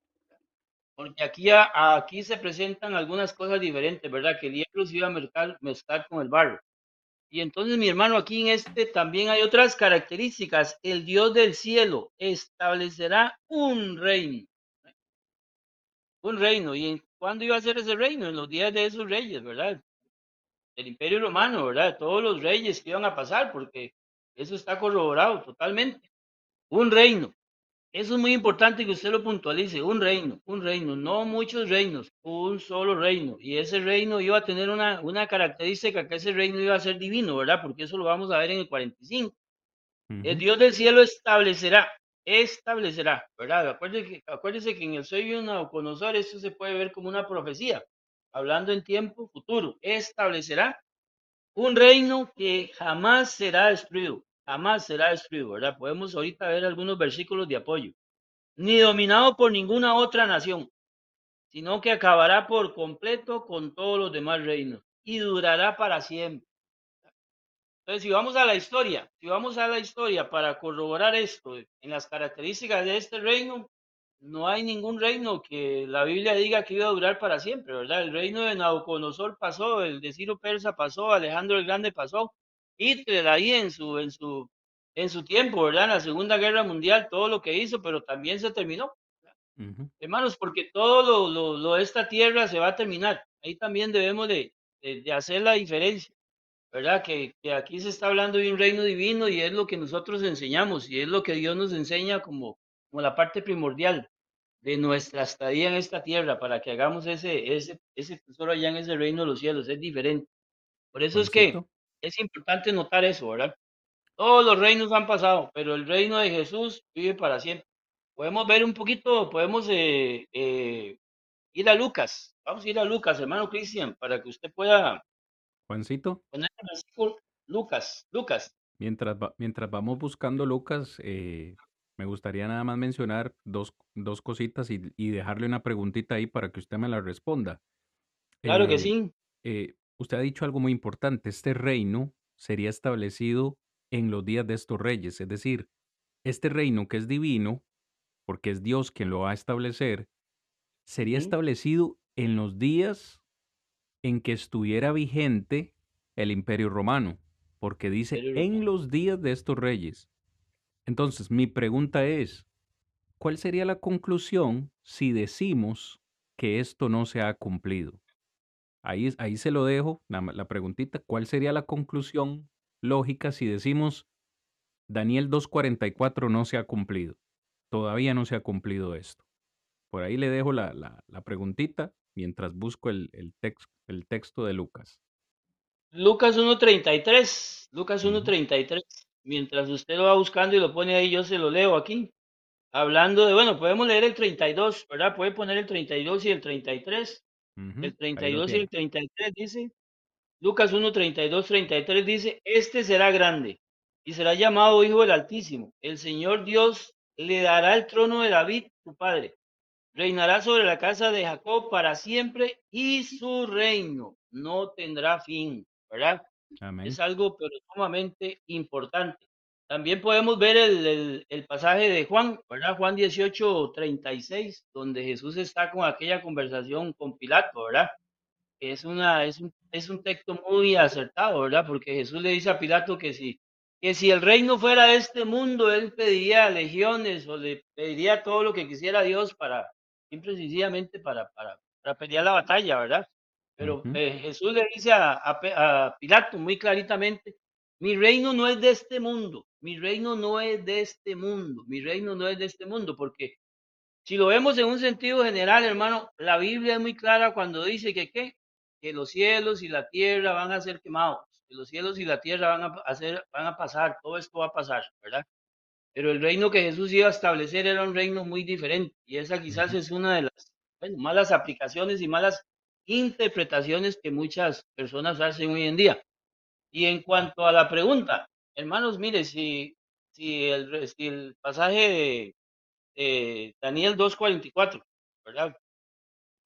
Porque aquí, a- aquí se presentan algunas cosas diferentes, ¿verdad? Que el hierro se iba a mezclar, mezclar con el barro. Y entonces, mi hermano, aquí en este también hay otras características. El Dios del cielo establecerá un reino un reino. ¿Y cuándo iba a ser ese reino? En los días de esos reyes, ¿verdad? Del Imperio Romano, ¿verdad? Todos los reyes que iban a pasar, porque eso está corroborado totalmente. Un reino. Eso es muy importante que usted lo puntualice. Un reino, un reino, no muchos reinos, un solo reino. Y ese reino iba a tener una, una característica que ese reino iba a ser divino, ¿verdad? Porque eso lo vamos a ver en el 45. El ujú, Dios del cielo establecerá, establecerá, ¿verdad? Acuérdese que, en el sueño de Nabucodonosor esto se puede ver como una profecía, hablando en tiempo futuro. Establecerá un reino que jamás será destruido, jamás será destruido, ¿verdad? Podemos ahorita ver algunos versículos de apoyo. Ni dominado por ninguna otra nación, sino que acabará por completo con todos los demás reinos y durará para siempre. Entonces, si vamos a la historia, si vamos a la historia para corroborar esto en las características de este reino, no hay ningún reino que la Biblia diga que iba a durar para siempre, ¿verdad? El reino de Nabucodonosor pasó, el de Ciro Persa pasó, Alejandro el Grande pasó, Hitler ahí en su, en su, en su tiempo, ¿verdad? En la Segunda Guerra Mundial, todo lo que hizo, pero también se terminó. Ujú. Hermanos, porque todo lo, lo, lo de esta tierra se va a terminar. Ahí también debemos de, de, de hacer la diferencia, ¿verdad? Que, que aquí se está hablando de un reino divino y es lo que nosotros enseñamos y es lo que Dios nos enseña como, como la parte primordial de nuestra estadía en esta tierra para que hagamos ese, ese, ese tesoro allá en ese reino de los cielos. Es diferente. Por eso es que es importante notar eso, ¿verdad? Todos los reinos han pasado, pero el reino de Jesús vive para siempre. Podemos ver un poquito, podemos eh, eh, ir a Lucas. Vamos a ir a Lucas, hermano Cristian, para que usted pueda Juancito, poner. Lucas, Lucas. mientras, va- mientras vamos buscando Lucas, eh, me gustaría nada más mencionar dos, dos cositas y, y dejarle una preguntita ahí para que usted me la responda. Claro que sí. eh, usted ha dicho algo muy importante, este reino sería establecido en los días de estos reyes, es decir, este reino que es divino, porque es Dios quien lo va a establecer, sería establecido en los días en que estuviera vigente el imperio romano, porque dice en los días de estos reyes. Entonces, mi pregunta es, ¿cuál sería la conclusión si decimos que esto no se ha cumplido? Ahí, ahí se lo dejo, la, la preguntita, ¿cuál sería la conclusión lógica si decimos Daniel 2.44 no se ha cumplido? Todavía no se ha cumplido esto. Por ahí le dejo la, la- la preguntita mientras busco el, el, el texto de Lucas. Lucas 1.33. Lucas Ujú, 1.33. Mientras usted lo va buscando y lo pone ahí, yo se lo leo aquí. Hablando de, bueno, podemos leer el 32, ¿verdad? Puede poner el 32 y el 33. Ujú, El ahí lo 32 y el tiene. 33 dice, Lucas 1, 32, 33 dice, este será grande y será llamado Hijo del Altísimo. El Señor Dios le dará el trono de David, su padre. Reinará sobre la casa de Jacob para siempre y su reino no tendrá fin, ¿verdad? Amén. Es algo pero sumamente importante. También podemos ver el, el- el pasaje de Juan, ¿verdad? Juan 18, 36, donde Jesús está con aquella conversación con Pilato, ¿verdad? es una es un, es un texto muy acertado, ¿verdad? Porque Jesús le dice a Pilato que si que si el reino fuera de este mundo, él pediría legiones o le pediría todo lo que quisiera Dios para simple y sencillamente para, para, para pelear la batalla, ¿verdad? Pero eh, Jesús le dice a, a a Pilato muy claritamente, mi reino no es de este mundo, mi reino no es de este mundo, mi reino no es de este mundo, porque si lo vemos en un sentido general, hermano, la Biblia es muy clara cuando dice que qué, que los cielos y la tierra van a ser quemados, que los cielos y la tierra van a hacer, van a pasar, todo esto va a pasar, ¿verdad? Pero el reino que Jesús iba a establecer era un reino muy diferente y esa quizás es una de las bueno, malas aplicaciones y malas interpretaciones que muchas personas hacen hoy en día. Y en cuanto a la pregunta, hermanos, mire, si, si, el, si el pasaje de eh, Daniel 2.44, ¿verdad?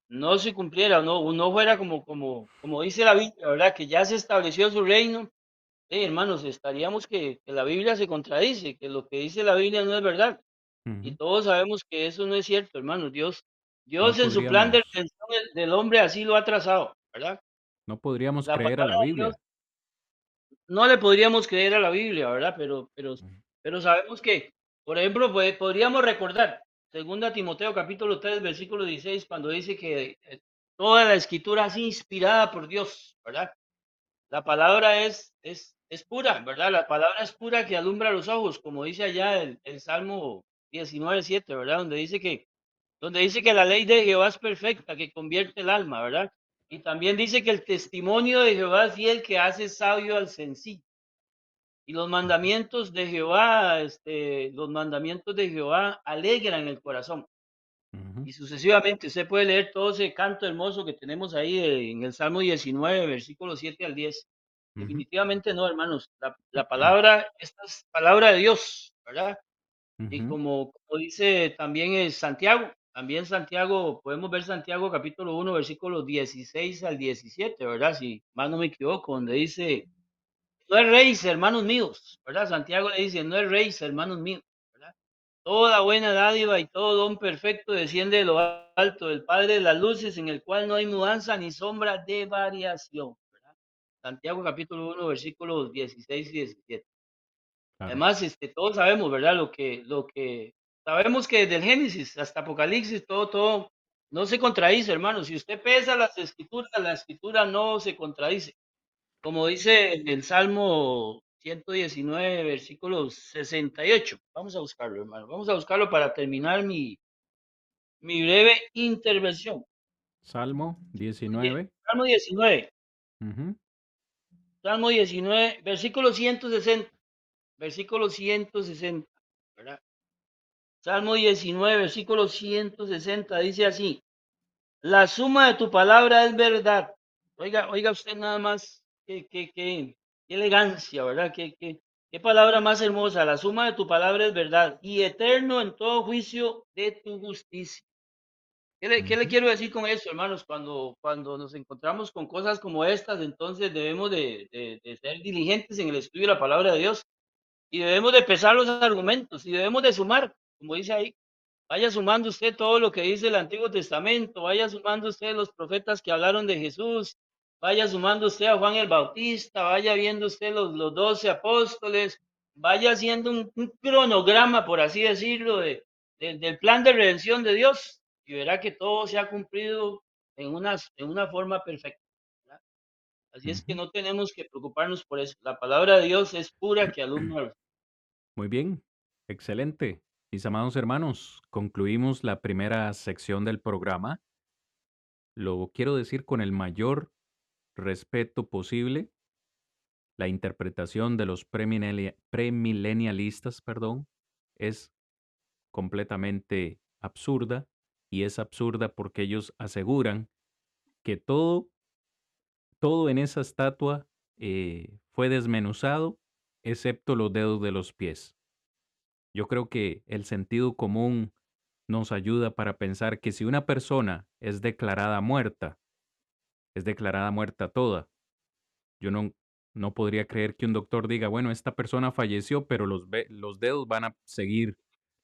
No se cumpliera, no, no fuera como, como, como dice la Biblia, ¿verdad? Que ya se estableció su reino. Eh, hermanos, estaríamos que, que la Biblia se contradice, que lo que dice la Biblia no es verdad. Y todos sabemos que eso no es cierto, hermanos. Dios, No Dios en su plan de redención del del hombre así lo ha trazado, ¿verdad? no podríamos La creer a la Dios Biblia. No le podríamos creer a la Biblia, ¿verdad? Pero, pero, pero sabemos que, por ejemplo, pues, podríamos recordar, segunda Timoteo capítulo 3, versículo 16, cuando dice que eh, toda la escritura es inspirada por Dios, ¿verdad? La palabra es, es, es pura, ¿verdad? La palabra es pura que alumbra los ojos, como dice allá el, el Salmo 19, 7, ¿verdad? Donde dice que donde dice que la ley de Jehová es perfecta, que convierte el alma, ¿verdad? Y también dice que el testimonio de Jehová es fiel, que hace sabio al sencillo. Y los mandamientos de Jehová, este, los mandamientos de Jehová alegran el corazón. Y sucesivamente, usted puede leer todo ese canto hermoso que tenemos ahí eh, en el Salmo 19, versículos 7 al 10. ujú, Definitivamente no, hermanos. La, la palabra, esta es palabra de Dios, ¿verdad? Y como, como dice también es Santiago, también Santiago, podemos ver Santiago capítulo uno versículos 16 al 17, ¿verdad? Si más no me equivoco, donde dice, no es rey, hermanos míos, ¿verdad? Santiago le dice, no es rey, hermanos míos, ¿verdad? Toda buena dádiva y todo don perfecto desciende de lo alto, del Padre de las luces, en el cual no hay mudanza ni sombra de variación, ¿verdad? Santiago capítulo uno versículos 16 y 17. claro. Además, este, todos sabemos, ¿verdad? Lo que, lo que sabemos que desde el Génesis hasta Apocalipsis todo, todo no se contradice, hermano. Si usted pesa las escrituras, la escritura no se contradice. Como dice el Salmo 119, versículo 68. Vamos a buscarlo, hermano. Vamos a buscarlo para terminar mi, mi breve intervención. Salmo 19. Salmo 19. Ujú. Salmo 19, versículo 160. Versículo 160. ¿verdad? Salmo 19, versículo 160 dice así. La suma de tu palabra es verdad. Oiga, oiga usted nada más qué, qué, qué, qué elegancia, ¿verdad? Qué, qué, qué palabra más hermosa. La suma de tu palabra es verdad y eterno en todo juicio de tu justicia. ¿Qué le, qué le quiero decir con eso, hermanos? Cuando, cuando nos encontramos con cosas como estas, entonces debemos de, de- de ser diligentes en el estudio de la palabra de Dios y debemos de pesar los argumentos y debemos de sumar, como dice ahí. Vaya sumando usted todo lo que dice el Antiguo Testamento, vaya sumando usted los profetas que hablaron de Jesús, vaya sumando usted a Juan el Bautista, vaya viendo usted los, los doce apóstoles, vaya haciendo un, un cronograma, por así decirlo, de, de- del plan de redención de Dios y verá que todo se ha cumplido en una, en una forma perfecta. ¿verdad? Así es que no tenemos que preocuparnos por eso. La palabra de Dios es pura que alumbra. Muy bien, excelente. Mis amados hermanos, concluimos la primera sección del programa. Lo quiero decir con el mayor respeto posible. La interpretación de los premilenia- premilenialistas, perdón, es completamente absurda y es absurda porque ellos aseguran que todo, todo en esa estatua eh, fue desmenuzado excepto los dedos de los pies. Yo creo que el sentido común nos ayuda para pensar que si una persona es declarada muerta, es declarada muerta toda. Yo no, no podría creer que un doctor diga, bueno, esta persona falleció, pero los, dedos van a seguir,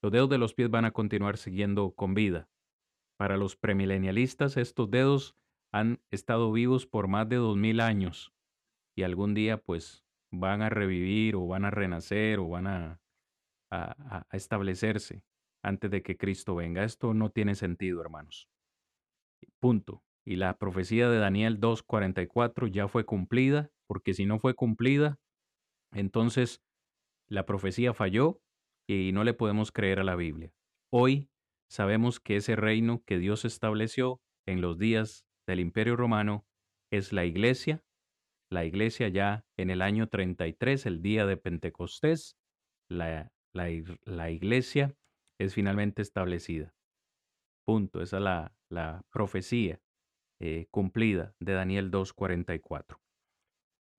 los dedos de los pies van a continuar siguiendo con vida. Para los premilenialistas, estos dedos han estado vivos por más de dos mil años y algún día pues van a revivir o van a renacer o van a, a- establecerse antes de que Cristo venga. Esto no tiene sentido, hermanos. Punto. Y la profecía de Daniel 2.44 ya fue cumplida, porque si no fue cumplida, entonces la profecía falló y no le podemos creer a la Biblia. Hoy sabemos que ese reino que Dios estableció en los días del Imperio Romano es la iglesia. La iglesia ya en el año 33, el día de Pentecostés, la, la, la iglesia es finalmente establecida. Punto. Esa es la, la profecía eh, cumplida de Daniel 2.44.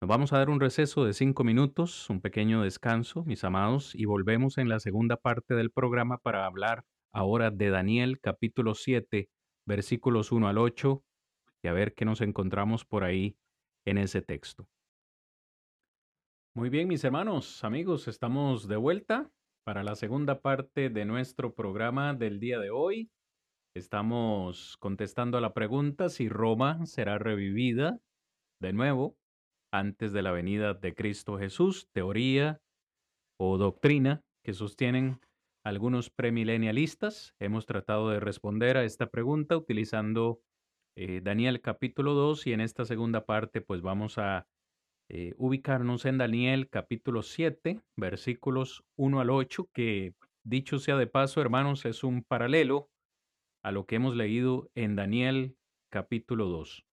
Nos vamos a dar un receso de cinco minutos, un pequeño descanso, mis amados, y volvemos en la segunda parte del programa para hablar ahora de Daniel capítulo 7, versículos 1 al 8, y a ver qué nos encontramos por ahí en ese texto. Muy bien, mis hermanos, amigos, estamos de vuelta para la segunda parte de nuestro programa del día de hoy. Estamos contestando a la pregunta si Roma será revivida de nuevo antes de la venida de Cristo Jesús, teoría o doctrina que sostienen algunos premilenialistas. Hemos tratado de responder a esta pregunta utilizando eh, Daniel capítulo 2 y en esta segunda parte pues vamos a eh, ubicarnos en Daniel capítulo 7, versículos 1 al 8, que dicho sea de paso, hermanos, es un paralelo a lo que hemos leído en Daniel capítulo 2.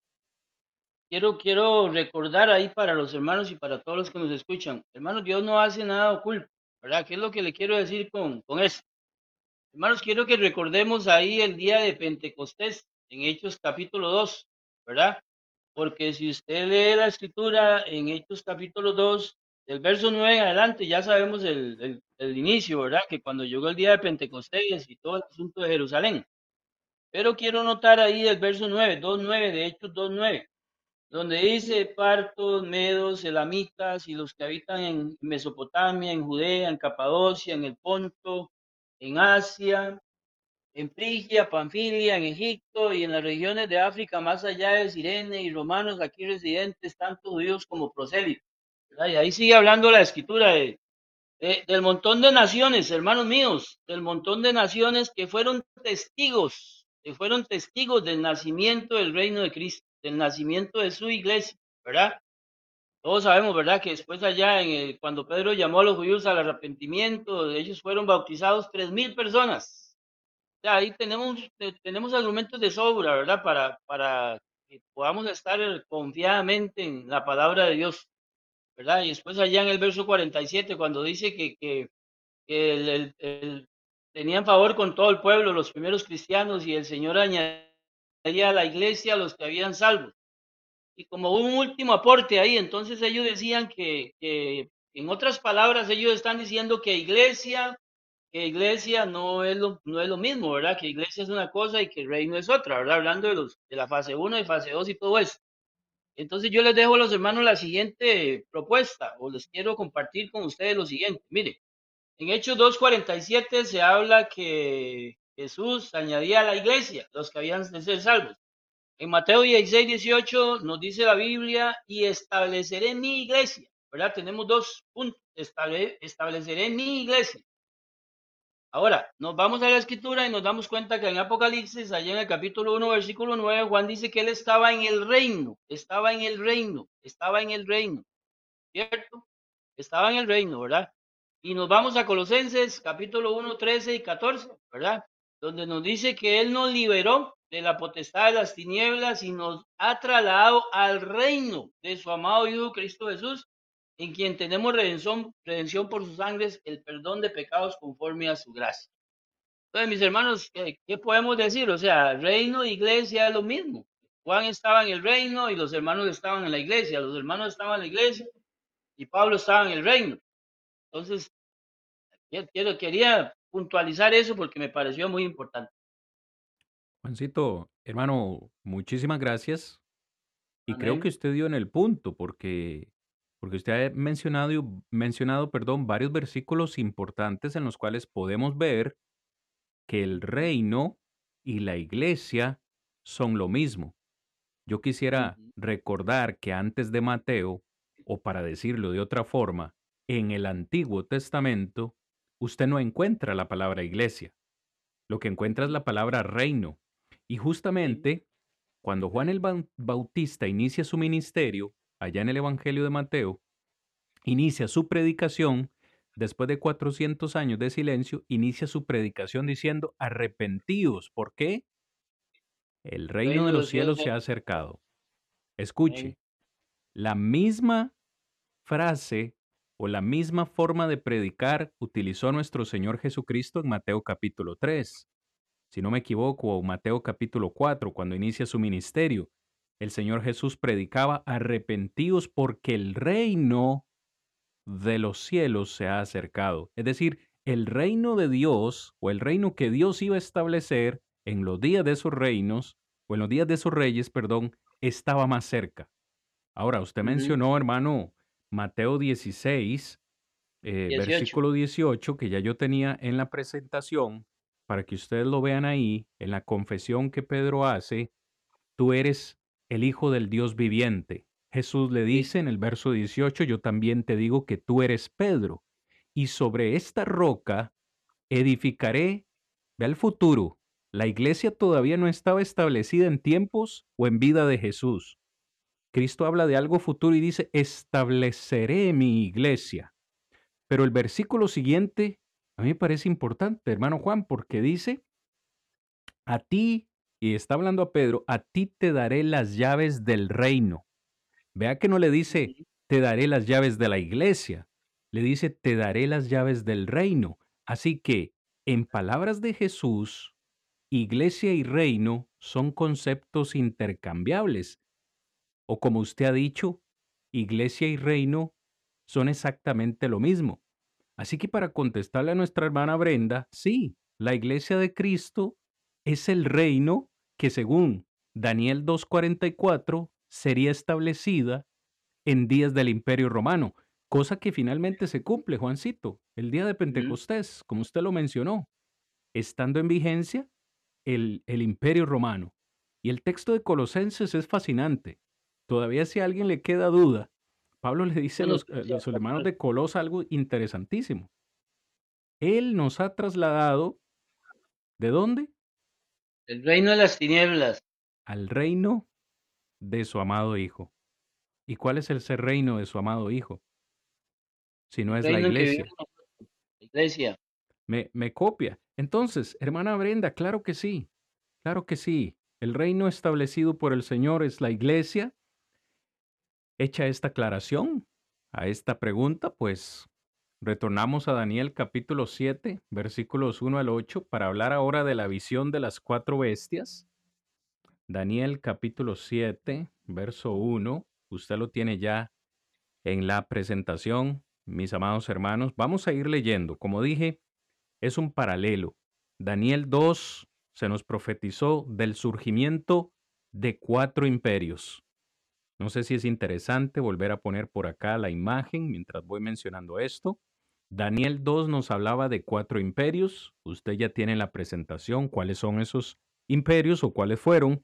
Quiero, quiero recordar ahí para los hermanos y para todos los que nos escuchan. Hermanos, Dios no hace nada oculto, ¿verdad? ¿Qué es lo que le quiero decir con, con eso? Hermanos, quiero que recordemos ahí el día de Pentecostés, en Hechos capítulo 2, ¿verdad? Porque si usted lee la escritura en Hechos capítulo 2, del verso 9 en adelante, ya sabemos el, el, el inicio, ¿verdad? Que cuando llegó el día de Pentecostés y todo el asunto de Jerusalén. Pero quiero notar ahí el verso 9, 2.9 de Hechos 2.9 donde dice partos, medos, elamitas y los que habitan en Mesopotamia, en Judea, en Capadocia, en el Ponto, en Asia, en Frigia, Panfilia, en Egipto y en las regiones de África más allá de Sirene y romanos aquí residentes, tanto judíos como prosélitos. Y ahí sigue hablando la escritura de, del montón de naciones, hermanos míos, del montón de naciones que fueron testigos, que fueron testigos del nacimiento del reino de Cristo, del nacimiento de su iglesia, ¿verdad? Todos sabemos, ¿verdad?, que después allá, en cuando Pedro llamó a los judíos al arrepentimiento, ellos fueron bautizados tres mil personas. Ahí tenemos, tenemos argumentos de sobra, ¿verdad?, para, para que podamos estar confiadamente en la palabra de Dios. ¿verdad? Y después allá en el verso 47, cuando dice que, que, el, el, tenían favor con todo el pueblo, los primeros cristianos, y el Señor añadía a la iglesia los que habían salvos. Y como un último aporte ahí, entonces ellos decían que, que, en otras palabras, ellos están diciendo que iglesia, que iglesia no es lo, no es lo mismo, ¿verdad? Que iglesia es una cosa y que reino es otra, ¿verdad? Hablando de, los, de la fase 1 y fase 2 y todo eso. Entonces yo les dejo a los hermanos la siguiente propuesta o les quiero compartir con ustedes lo siguiente. Mire, en Hechos 2.47 se habla que Jesús añadía a la iglesia los que habían de ser salvos. En Mateo 16, 18 nos dice la Biblia y estableceré mi iglesia. ¿Verdad? Tenemos dos puntos. estableceré mi iglesia. Ahora, nos vamos a la escritura y nos damos cuenta que en Apocalipsis, allá en el capítulo 1, versículo 9, Juan dice que él estaba en el reino, estaba en el reino, estaba en el reino, ¿cierto? Estaba en el reino, ¿verdad? Y nos vamos a Colosenses, capítulo 1, 13 y 14, ¿verdad? Donde nos dice que él nos liberó de la potestad de las tinieblas y nos ha trasladado al reino de su amado Hijo Cristo Jesús, en quien tenemos redención, redención por sus sangres, el perdón de pecados conforme a su gracia. Entonces, mis hermanos, ¿qué, podemos decir? O sea, reino iglesia es lo mismo. Juan estaba en el reino y los hermanos estaban en la iglesia. Los hermanos estaban en la iglesia y Pablo estaba en el reino. Entonces, quiero, quería puntualizar eso porque me pareció muy importante. Juancito, hermano, muchísimas gracias. Y creo que usted dio en el punto, porque porque usted ha mencionado, mencionado perdón, varios versículos importantes en los cuales podemos ver que el reino y la iglesia son lo mismo. Yo quisiera recordar que antes de Mateo, o para decirlo de otra forma, en el Antiguo Testamento, usted no encuentra la palabra iglesia. Lo que encuentra es la palabra reino. Y justamente cuando Juan el Bautista inicia su ministerio, allá en el Evangelio de Mateo, inicia su predicación, después de 400 años de silencio, inicia su predicación diciendo, arrepentíos. ¿Por qué? El reino de los cielos se ha acercado. Escuche, la misma frase o la misma forma de predicar utilizó nuestro Señor Jesucristo en Mateo capítulo 3. Si no me equivoco, o Mateo capítulo 4, cuando inicia su ministerio el Señor Jesús predicaba, arrepentíos porque el reino de los cielos se ha acercado. Es decir, el reino de Dios o el reino que Dios iba a establecer en los días de sus reinos o en los días de sus reyes, perdón, estaba más cerca. Ahora, usted mencionó, hermano, Mateo 16, eh, versículo 18, que ya yo tenía en la presentación, para que ustedes lo vean ahí, en la confesión que Pedro hace, tú eres el Hijo del Dios viviente. Jesús le dice en el verso 18, yo también te digo que tú eres Pedro, y sobre esta roca edificaré, ve al futuro, la iglesia todavía no estaba establecida en tiempos o en vida de Jesús. Cristo habla de algo futuro y dice, estableceré mi iglesia. Pero el versículo siguiente a mí me parece importante, hermano Juan, porque dice, a ti y está hablando a Pedro, a ti te daré las llaves del reino. Vea que no le dice, te daré las llaves de la iglesia, le dice, te daré las llaves del reino. Así que, en palabras de Jesús, iglesia y reino son conceptos intercambiables. O como usted ha dicho, iglesia y reino son exactamente lo mismo. Así que para contestarle a nuestra hermana Brenda, sí, la iglesia de Cristo es el reino que según Daniel 2.44 sería establecida en días del Imperio Romano, cosa que finalmente se cumple, Juancito, el día de Pentecostés, como usted lo mencionó, estando en vigencia el, el Imperio Romano. Y el texto de Colosenses es fascinante. Todavía si a alguien le queda duda, Pablo le dice a los, a los hermanos de Colos algo interesantísimo. Él nos ha trasladado, ¿de dónde? El reino de las tinieblas. Al reino de su amado Hijo. ¿Y cuál es ese reino de su amado Hijo? Si no es la iglesia. La iglesia. Me, me copia. Entonces, hermana Brenda, claro que sí. Claro que sí. El reino establecido por el Señor es la iglesia. Hecha esta aclaración a esta pregunta, pues retornamos a Daniel capítulo 7, versículos 1 al 8, para hablar ahora de la visión de las cuatro bestias. Daniel capítulo 7, verso 1, usted lo tiene ya en la presentación, mis amados hermanos. Vamos a ir leyendo. Como dije, es un paralelo. Daniel 2 se nos profetizó del surgimiento de cuatro imperios. No sé si es interesante volver a poner por acá la imagen mientras voy mencionando esto. Daniel 2 nos hablaba de cuatro imperios. Usted ya tiene la presentación, cuáles son esos imperios o cuáles fueron.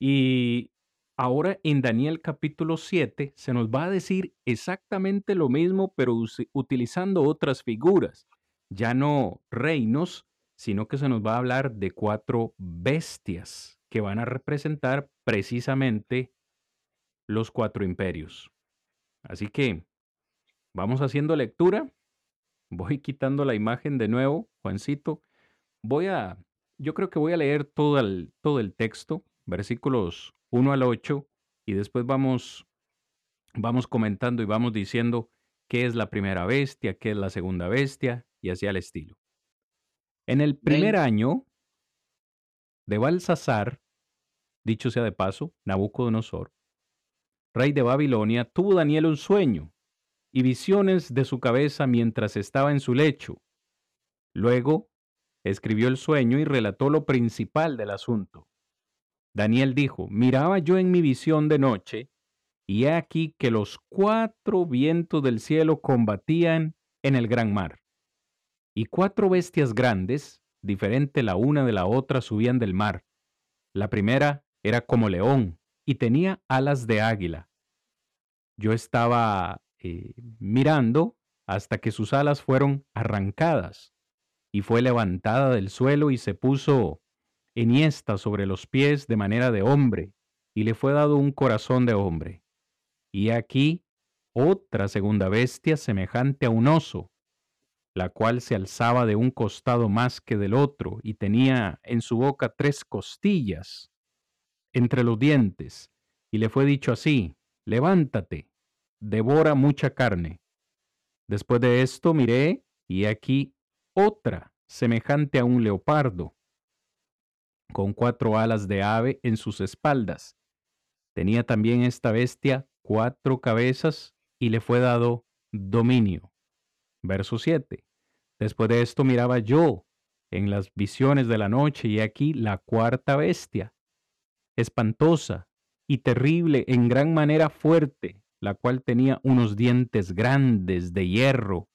Y ahora en Daniel capítulo 7 se nos va a decir exactamente lo mismo, pero utilizando otras figuras. Ya no reinos, sino que se nos va a hablar de cuatro bestias que van a representar precisamente los cuatro imperios. Así que vamos haciendo lectura. Voy quitando la imagen de nuevo, Juancito. Voy a, yo creo que voy a leer todo el, todo el texto, versículos 1 al 8, y después vamos, vamos comentando y vamos diciendo qué es la primera bestia, qué es la segunda bestia, y así al estilo. En el primer año de Balsasar, dicho sea de paso, Nabucodonosor, rey de Babilonia, tuvo Daniel un sueño y visiones de su cabeza mientras estaba en su lecho. Luego escribió el sueño y relató lo principal del asunto. Daniel dijo, miraba yo en mi visión de noche, y he aquí que los cuatro vientos del cielo combatían en el gran mar y cuatro bestias grandes, diferente la una de la otra, subían del mar. La primera era como león y tenía alas de águila. Yo estaba eh, mirando hasta que sus alas fueron arrancadas y fue levantada del suelo y se puso enhiesta sobre los pies de manera de hombre y le fue dado un corazón de hombre. Y aquí otra segunda bestia semejante a un oso la cual se alzaba de un costado más que del otro y tenía en su boca tres costillas entre los dientes, y le fue dicho así, levántate, devora mucha carne. Después de esto miré, y aquí otra, semejante a un leopardo, con cuatro alas de ave en sus espaldas. Tenía también esta bestia cuatro cabezas, y le fue dado dominio. Verso 7. Después de esto miraba yo en las visiones de la noche y aquí la cuarta bestia, espantosa y terrible en gran manera fuerte, la cual tenía unos dientes grandes de hierro,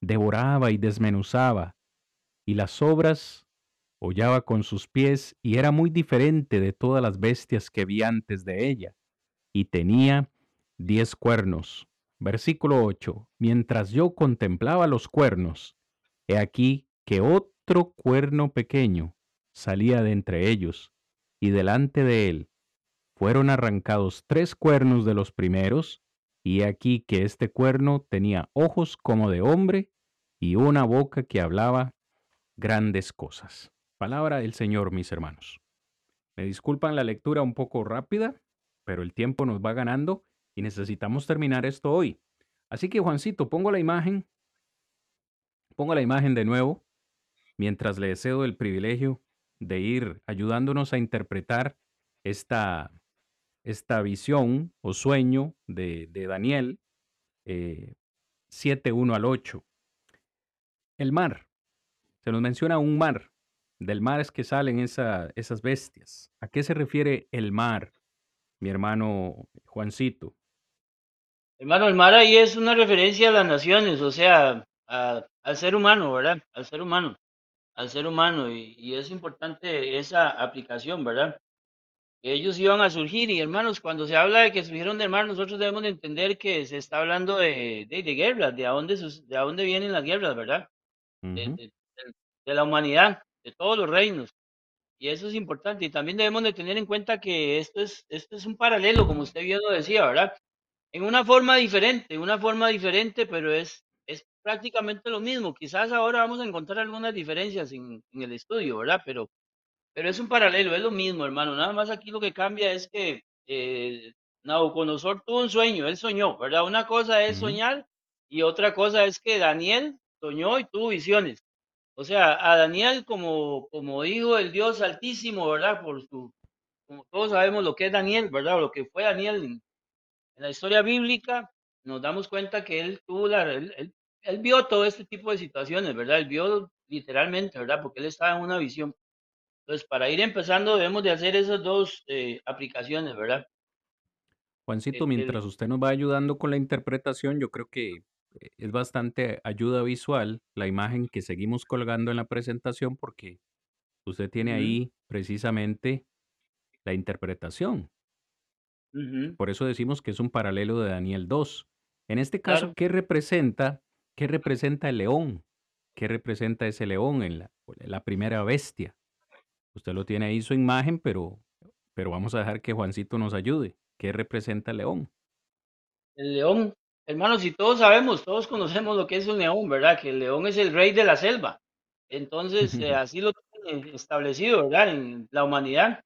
devoraba y desmenuzaba, y las obras hollaba con sus pies y era muy diferente de todas las bestias que vi antes de ella, y tenía diez cuernos. Versículo 8. Mientras yo contemplaba los cuernos, He aquí que otro cuerno pequeño salía de entre ellos, y delante de él fueron arrancados tres cuernos de los primeros, y aquí que este cuerno tenía ojos como de hombre y una boca que hablaba grandes cosas. Palabra del Señor, mis hermanos. Me disculpan la lectura un poco rápida, pero el tiempo nos va ganando y necesitamos terminar esto hoy. Así que Juancito, pongo la imagen Pongo la imagen de nuevo mientras le cedo el privilegio de ir ayudándonos a interpretar esta, esta visión o sueño de, Daniel eh, 7, 1 al 8. El mar. Se nos menciona un mar. Del mar es que salen esas bestias. ¿A qué se refiere el mar, mi hermano Juancito? Hermano, el mar ahí es una referencia a las naciones, o sea, al ser humano, ¿verdad? Al ser humano, al ser humano, y, es importante esa aplicación, ¿verdad? Ellos iban a surgir y hermanos, cuando se habla de que surgieron del mar, nosotros debemos de entender que se está hablando de, de, de guerras, de a dónde, de a dónde vienen las guerras, ¿verdad? De, Ujú, de- de- de la humanidad, de todos los reinos. Y eso es importante. Y también debemos de tener en cuenta que esto es, esto es un paralelo, como usted bien lo decía, ¿verdad? En una forma diferente, una forma diferente, pero es, es prácticamente lo mismo. Quizás ahora vamos a encontrar algunas diferencias en, en el estudio, ¿verdad? Pero pero es un paralelo, es lo mismo, hermano. Nada más aquí lo que cambia es que eh, Nabucodonosor tuvo un sueño, él soñó, ¿verdad? Una cosa es soñar y otra cosa es que Daniel soñó y tuvo visiones. O sea, a Daniel como, como hijo del Dios Altísimo, ¿verdad? Por su, como todos sabemos lo que es Daniel, ¿verdad? Lo que fue Daniel en, en la historia bíblica, nos damos cuenta que él tuvo la, él, él, él vio todo este tipo de situaciones, ¿verdad? Él vio literalmente, ¿verdad? Porque él estaba en una visión. Entonces, para ir empezando, debemos de hacer esas dos eh, aplicaciones, ¿verdad? Juancito, mientras usted nos va ayudando con la interpretación, yo creo que eh, es bastante ayuda visual la imagen que seguimos colgando en la presentación porque usted tiene ahí precisamente la interpretación. Por eso decimos que es un paralelo de Daniel 2. En este caso, claro, ¿qué representa? ¿Qué representa el león? ¿Qué representa ese león en la, la primera bestia? Usted lo tiene ahí su imagen, pero, pero vamos a dejar que Juancito nos ayude. ¿Qué representa el león? el león. Hermanos, si todos sabemos, todos conocemos lo que es un león, ¿verdad? Que el león es el rey de la selva. Entonces, eh, [laughs] así lo tiene establecido, ¿verdad? En la humanidad.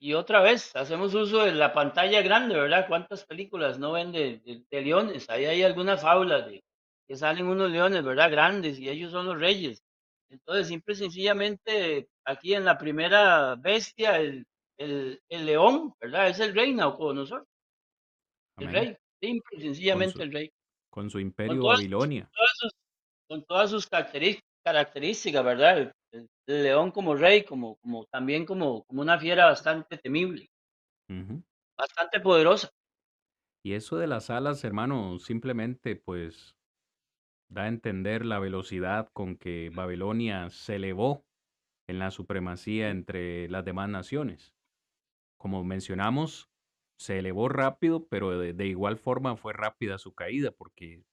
Y otra vez, hacemos uso de la pantalla grande, ¿verdad? ¿Cuántas películas no ven de, de- de leones? Ahí hay algunas fábulas de que salen unos leones, ¿verdad? Grandes y ellos son los reyes. Entonces, simple y sencillamente, aquí en la primera bestia, el, el, el león, ¿verdad? Es el rey Nabucodonosor, el Amén. rey, simple y sencillamente su, el rey. con su Con imperio todas, Babilonia. todas sus, con todas sus características, ¿verdad? El, el- el león como rey, como, como también como, como una fiera bastante temible, bastante poderosa. Y eso de las alas, hermano, simplemente pues da a entender la velocidad con que Babilonia se elevó en la supremacía entre las demás naciones. Como mencionamos, se elevó rápido, pero de, igual forma fue rápida su caída, porque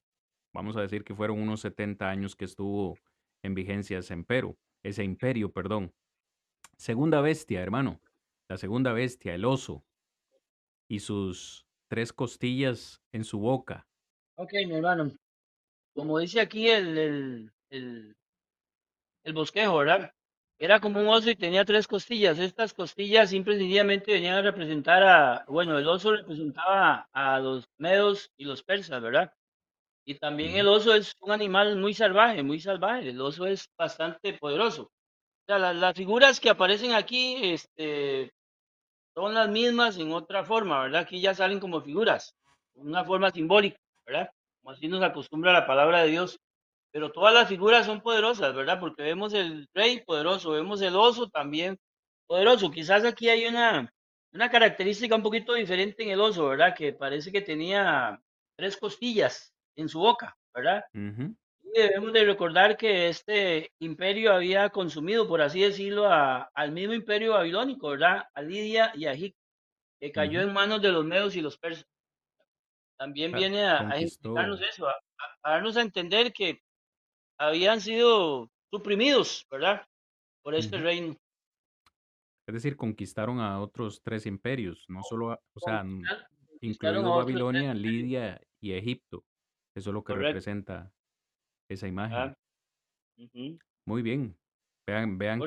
vamos a decir que fueron unos 70 años que estuvo en vigencia ese imperio, ese imperio, perdón. Segunda bestia, hermano, la segunda bestia, el oso, y sus tres costillas en su boca. Ok, mi hermano. Como dice aquí el, el, el bosquejo, ¿verdad? Era como un oso y tenía tres costillas. Estas costillas simple y sencillamente venían a representar a, bueno, el oso representaba a los medos y los persas, ¿verdad? Y también el oso es un animal muy salvaje, muy salvaje. El oso es bastante poderoso. O sea, la- las figuras que aparecen aquí, este, son las mismas en otra forma, ¿verdad? Aquí ya salen como figuras, una forma simbólica, ¿verdad? Como así nos acostumbra la palabra de Dios. Pero todas las figuras son poderosas, ¿verdad? Porque vemos el rey poderoso, vemos el oso también poderoso. Quizás aquí hay una, una característica un poquito diferente en el oso, ¿verdad? Que parece que tenía tres costillas en su boca, ¿verdad? ujú, Y debemos de recordar que este imperio había consumido, por así decirlo, a- al mismo imperio babilónico, ¿verdad? A Lidia y a Egipto, que cayó ujú. en manos de los medos y los persas. También Claro, viene a, a explicarnos eso, a- a darnos a entender que habían sido suprimidos, ¿verdad? Por este reino. Es decir, conquistaron a otros tres imperios, no solo, a- o sea, Babilonia, Lidia y Egipto. Eso es lo que correcto. representa esa imagen. Ah, Muy bien. Vean, vean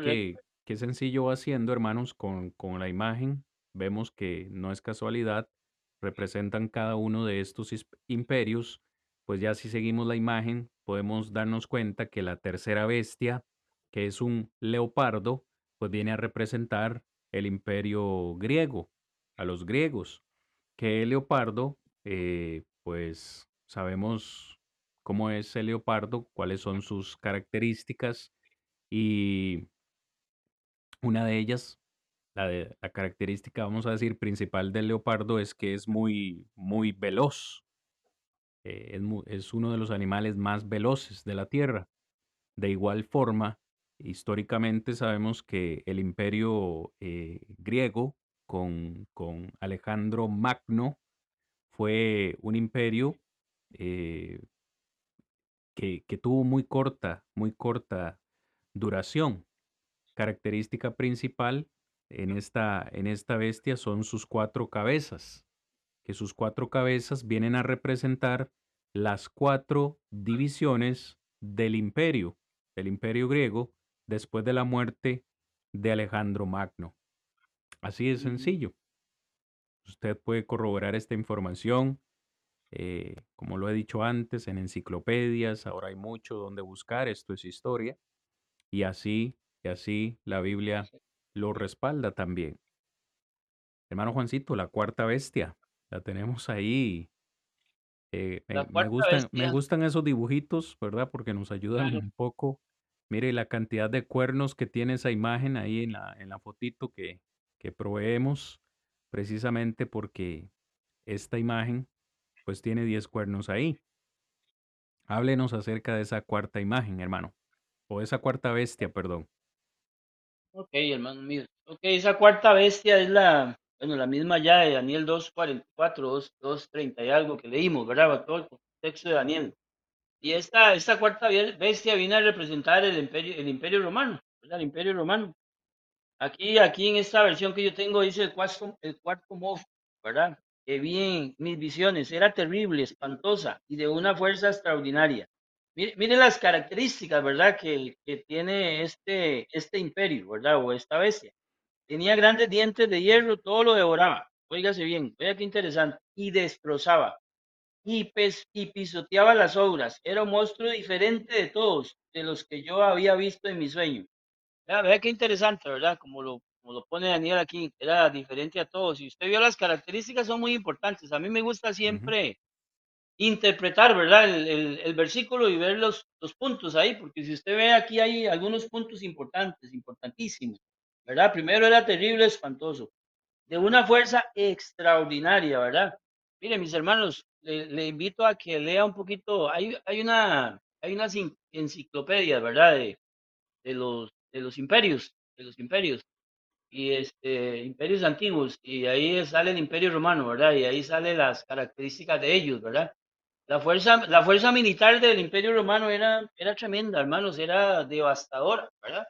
qué sencillo va siendo, hermanos, con, con la imagen. Vemos que no es casualidad, representan cada uno de estos imperios. Pues ya si seguimos la imagen, podemos darnos cuenta que la tercera bestia, que es un leopardo, pues viene a representar el imperio griego, a los griegos, que el leopardo, eh, pues sabemos cómo es el leopardo, cuáles son sus características y una de ellas, la, la característica, vamos a decir, principal del leopardo es que es muy, muy veloz. Eh, es, uno de los animales más veloces de la Tierra. De igual forma, históricamente sabemos que el imperio eh, griego con, con Alejandro Magno. Fue un imperio eh, que, que tuvo muy corta, muy corta duración. Característica principal en esta, en esta bestia son sus cuatro cabezas, que sus cuatro cabezas vienen a representar las cuatro divisiones del imperio, del imperio griego, después de la muerte de Alejandro Magno. Así de sencillo. Usted puede corroborar esta información, eh, como lo he dicho antes, en enciclopedias, ahora hay mucho donde buscar, esto es historia, y así, y así la Biblia lo respalda también. Hermano Juancito, la cuarta bestia, la tenemos ahí. Eh, me, gustan, me gustan esos dibujitos, ¿verdad? Porque nos ayudan un poco. Mire la cantidad de cuernos que tiene esa imagen ahí en la, en la fotito que, que proveemos, precisamente porque esta imagen pues tiene 10 cuernos ahí. Háblenos acerca de esa cuarta imagen, hermano. O esa cuarta bestia, perdón. Ok, hermano mío. Ok, esa cuarta bestia es la, bueno, la misma ya de Daniel 2.44, 2.30 y algo que leímos, ¿verdad? Todo el texto de Daniel. Y esta, esta cuarta bestia viene a representar el imperio, el imperio romano, ¿verdad? El imperio romano. Aquí, aquí en esta versión que yo tengo dice el cuarto, el cuarto ¿verdad? Que vi en mis visiones, era terrible, espantosa y de una fuerza extraordinaria. Mire, las características, ¿verdad? Que, que, tiene este, este imperio, ¿verdad? O esta bestia. Tenía grandes dientes de hierro, todo lo devoraba. Óigase bien, vea qué interesante. Y destrozaba. Y, y pisoteaba las obras. Era un monstruo diferente de todos, de los que yo había visto en mi sueño. Vea, qué interesante, ¿verdad? Como lo, como lo pone Daniel aquí, era diferente a todos. Y usted vio las características, son muy importantes. A mí me gusta siempre interpretar, ¿verdad? El, el, versículo y ver los, los puntos ahí, porque si usted ve aquí hay algunos puntos importantes, importantísimos, ¿verdad? Primero era terrible, espantoso, de una fuerza extraordinaria, ¿verdad? Mire, mis hermanos, le, invito a que lea un poquito, hay, hay una, hay unas enciclopedias, ¿verdad? De, de, los, de los imperios, de los imperios, y este, imperios antiguos, y ahí sale el imperio romano, ¿verdad? Y ahí salen las características de ellos, ¿verdad? La fuerza, la fuerza militar del Imperio Romano era, era tremenda, hermanos, era devastadora, ¿verdad?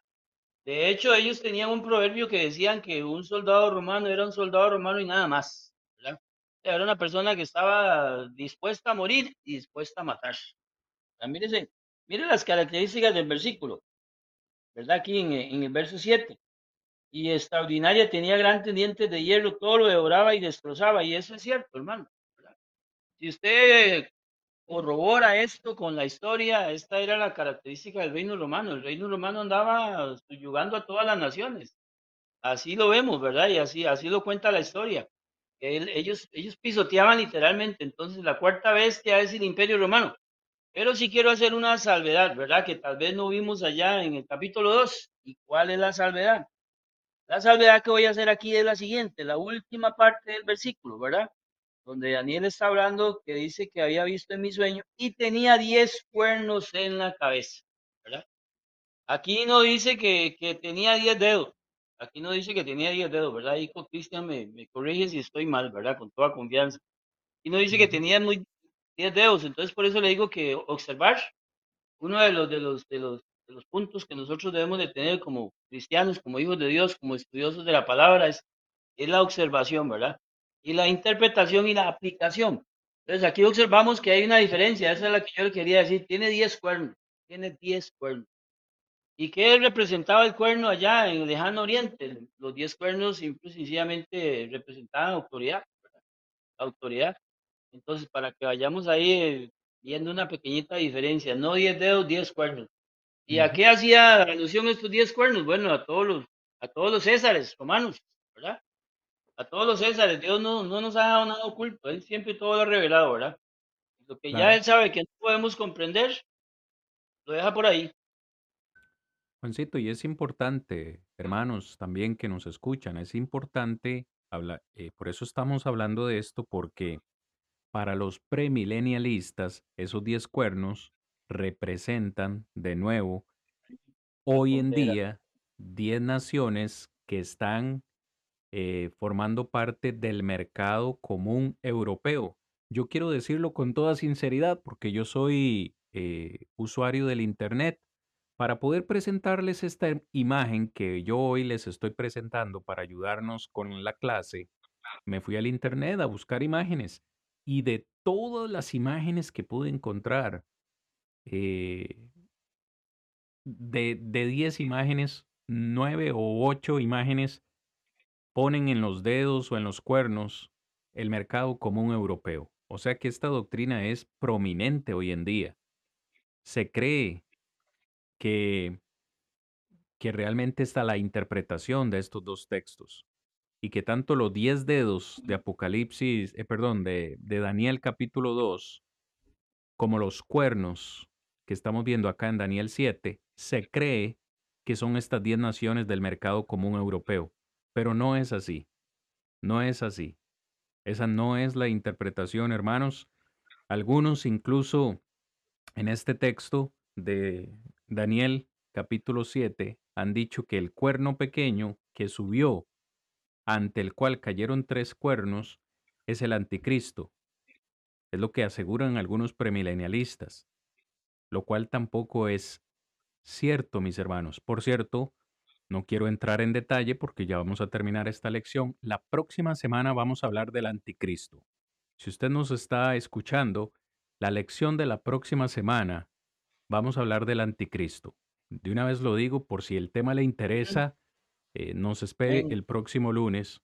De hecho, ellos tenían un proverbio que decían que un soldado romano era un soldado romano y nada más, ¿verdad? Era una persona que estaba dispuesta a morir y dispuesta a matar. Miren, miren las características del versículo, ¿verdad? Aquí en, en el verso 7. Y extraordinaria tenía grandes dientes de hierro, todo lo devoraba y destrozaba. Y eso es cierto, hermano. Si usted corrobora esto con la historia, esta era la característica del reino romano. El reino romano andaba subyugando a todas las naciones. Así lo vemos, ¿verdad? Y así, así lo cuenta la historia. ellos, ellos pisoteaban literalmente. Entonces la cuarta bestia es el imperio romano. Pero sí quiero hacer una salvedad, ¿verdad? Que tal vez no vimos allá en el capítulo 2. ¿Y cuál es la salvedad? La salvedad que voy a hacer aquí es la siguiente, la última parte del versículo, ¿verdad? Donde Daniel está hablando que dice que había visto en mi sueño y tenía diez cuernos en la cabeza, ¿verdad? Aquí no dice que, que tenía diez dedos, aquí no dice que tenía diez dedos, ¿verdad? Hijo Cristian me, me corrige si estoy mal, ¿verdad? Con toda confianza. Y no dice que tenía muy diez dedos, entonces por eso le digo que observar uno de los, de los, de los, de los puntos que nosotros debemos de tener como cristianos, como hijos de Dios, como estudiosos de la palabra, es, es la observación, ¿verdad? Y la interpretación y la aplicación. Entonces aquí observamos que hay una diferencia, esa es la que yo le quería decir, tiene 10 cuernos, tiene 10 cuernos. ¿Y qué representaba el cuerno allá en el lejano oriente? Los 10 cuernos simple sencillamente representaban autoridad, autoridad. Entonces, para que vayamos ahí eh, viendo una pequeñita diferencia, no 10 dedos, 10 cuernos. ¿Y a qué hacía alusión estos 10 cuernos? Bueno, a todos los, a todos los césares romanos, ¿verdad? A todos los Césares, Dios no, no nos ha dado nada oculto, Él siempre todo lo ha revelado, ¿verdad? Lo que ya Él sabe que no podemos comprender, lo deja por ahí. Juancito, y es importante, hermanos, también que nos escuchan, es importante hablar, eh, por eso estamos hablando de esto, porque para los premilenialistas, esos diez cuernos representan de nuevo hoy en día diez naciones que están eh, formando parte del mercado común europeo. Yo quiero decirlo con toda sinceridad porque yo soy eh, usuario del Internet. Para poder presentarles esta imagen que yo hoy les estoy presentando para ayudarnos con la clase, me fui al Internet a buscar imágenes y de todas las imágenes que pude encontrar, eh, de, de 10 imágenes, 9 o 8 imágenes ponen en los dedos o en los cuernos el mercado común europeo. O sea que esta doctrina es prominente hoy en día. Se cree que, que realmente está la interpretación de estos dos textos y que tanto los diez dedos de Apocalipsis, eh, perdón, de, de Daniel capítulo 2, como los cuernos que estamos viendo acá en Daniel 7, se cree que son estas diez naciones del mercado común europeo. Pero no es así. No es así. Esa no es la interpretación, hermanos. Algunos incluso en este texto de Daniel capítulo 7 han dicho que el cuerno pequeño que subió, ante el cual cayeron tres cuernos, es el anticristo. Es lo que aseguran algunos premilenialistas, lo cual tampoco es cierto, mis hermanos. Por cierto, no quiero entrar en detalle porque ya vamos a terminar esta lección. La próxima semana vamos a hablar del anticristo. Si usted nos está escuchando, la lección de la próxima semana vamos a hablar del anticristo. De una vez lo digo por si el tema le interesa, eh, nos espere el próximo lunes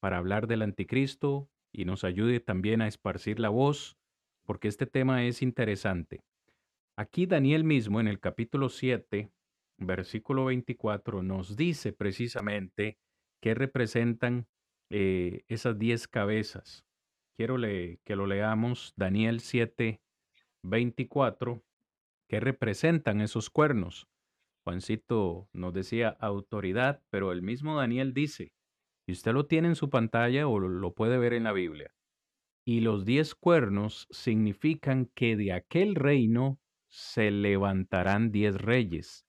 para hablar del anticristo y nos ayude también a esparcir la voz, porque este tema es interesante. Aquí Daniel mismo en el capítulo 7 versículo 24 nos dice precisamente qué representan eh, esas diez cabezas. Quiero que lo leamos, Daniel 7, 24, qué representan esos cuernos. Juancito nos decía autoridad, pero el mismo Daniel dice, y usted lo tiene en su pantalla o lo puede ver en la Biblia, y los diez cuernos significan que de aquel reino se levantarán diez reyes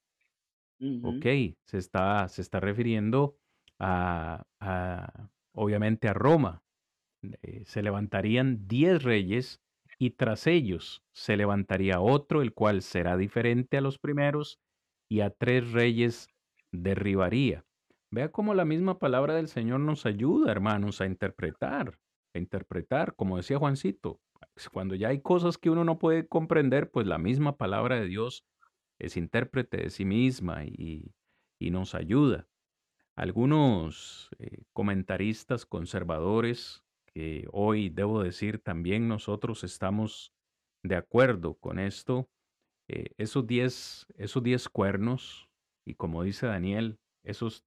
Ok, se está, se está refiriendo a, obviamente a Roma. Eh, se levantarían diez reyes y tras ellos se levantaría otro, el cual será diferente a los primeros, y a tres reyes derribaría. Vea cómo la misma palabra del Señor nos ayuda, hermanos, a interpretar, a interpretar, como decía Juancito, cuando ya hay cosas que uno no puede comprender, pues la misma palabra de Dios es intérprete de sí misma y, nos ayuda. Algunos eh, comentaristas conservadores, que hoy debo decir también nosotros estamos de acuerdo con esto, eh, esos diez esos diez cuernos, y como dice Daniel, esos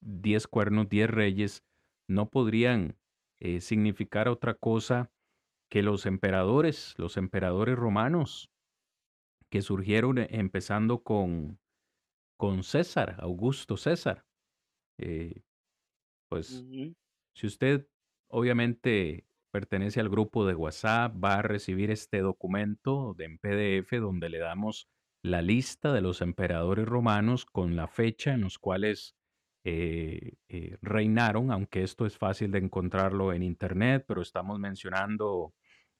diez cuernos, diez reyes, no podrían eh, significar otra cosa que los emperadores, los emperadores romanos, que surgieron eh, empezando con, con César, Augusto César. Eh, pues si usted obviamente pertenece al grupo de WhatsApp, va a recibir este documento de en PDF donde le damos la lista de los emperadores romanos con la fecha en los cuales eh, reinaron, aunque esto es fácil de encontrarlo en internet, pero estamos mencionando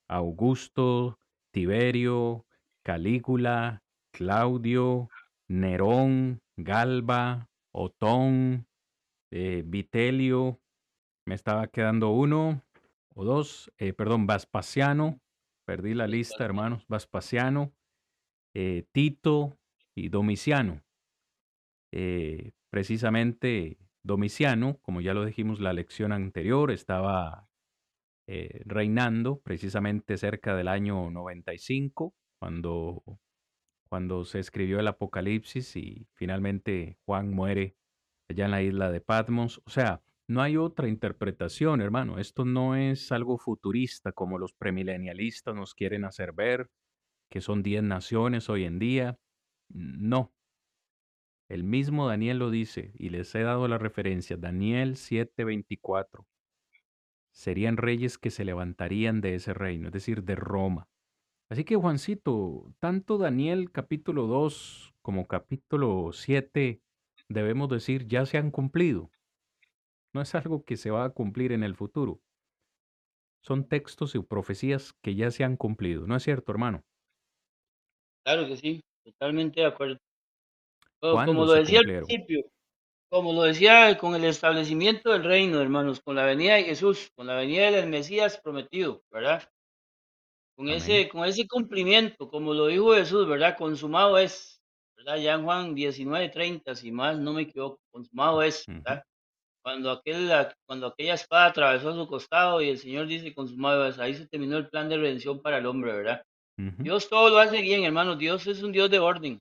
Augusto, Tiberio, Calígula, Claudio, Nerón, Galba, Otón, eh, Vitelio, me estaba quedando uno o dos, eh, perdón, Vespasiano, perdí la lista, hermanos, Vespasiano, eh, Tito y Domiciano. precisamente Domiciano, como ya lo dijimos la lección anterior, estaba reinando precisamente cerca del año 95 cuando, cuando se escribió el Apocalipsis y finalmente Juan muere allá en la isla de Patmos. O sea, no hay otra interpretación, hermano. Esto no es algo futurista como los premilenialistas nos quieren hacer ver, que son diez naciones hoy en día. No. El mismo Daniel lo dice y les he dado la referencia. Daniel 7:24. Serían reyes que se levantarían de ese reino, es decir, de Roma. Así que Juancito, tanto Daniel capítulo 2 como capítulo 7, debemos decir, ya se han cumplido. no es algo que se va a cumplir en el futuro. Son textos y profecías que ya se han cumplido, ¿no es cierto, hermano? Claro que sí, totalmente de acuerdo. como lo decía al principio, como lo decía con el establecimiento del reino, hermanos, con la venida de Jesús, con la venida del Mesías prometido, ¿verdad? Con ese, con ese cumplimiento, como lo dijo Jesús, ¿verdad? Consumado es, ¿verdad? Ya en Juan 19, 30, si más no me equivoco, consumado es, ¿verdad? Cuando, aquel, cuando aquella espada atravesó su costado y el Señor dice consumado es, ahí se terminó el plan de redención para el hombre, ¿verdad? Dios todo lo hace bien, hermanos. Dios es un Dios de orden.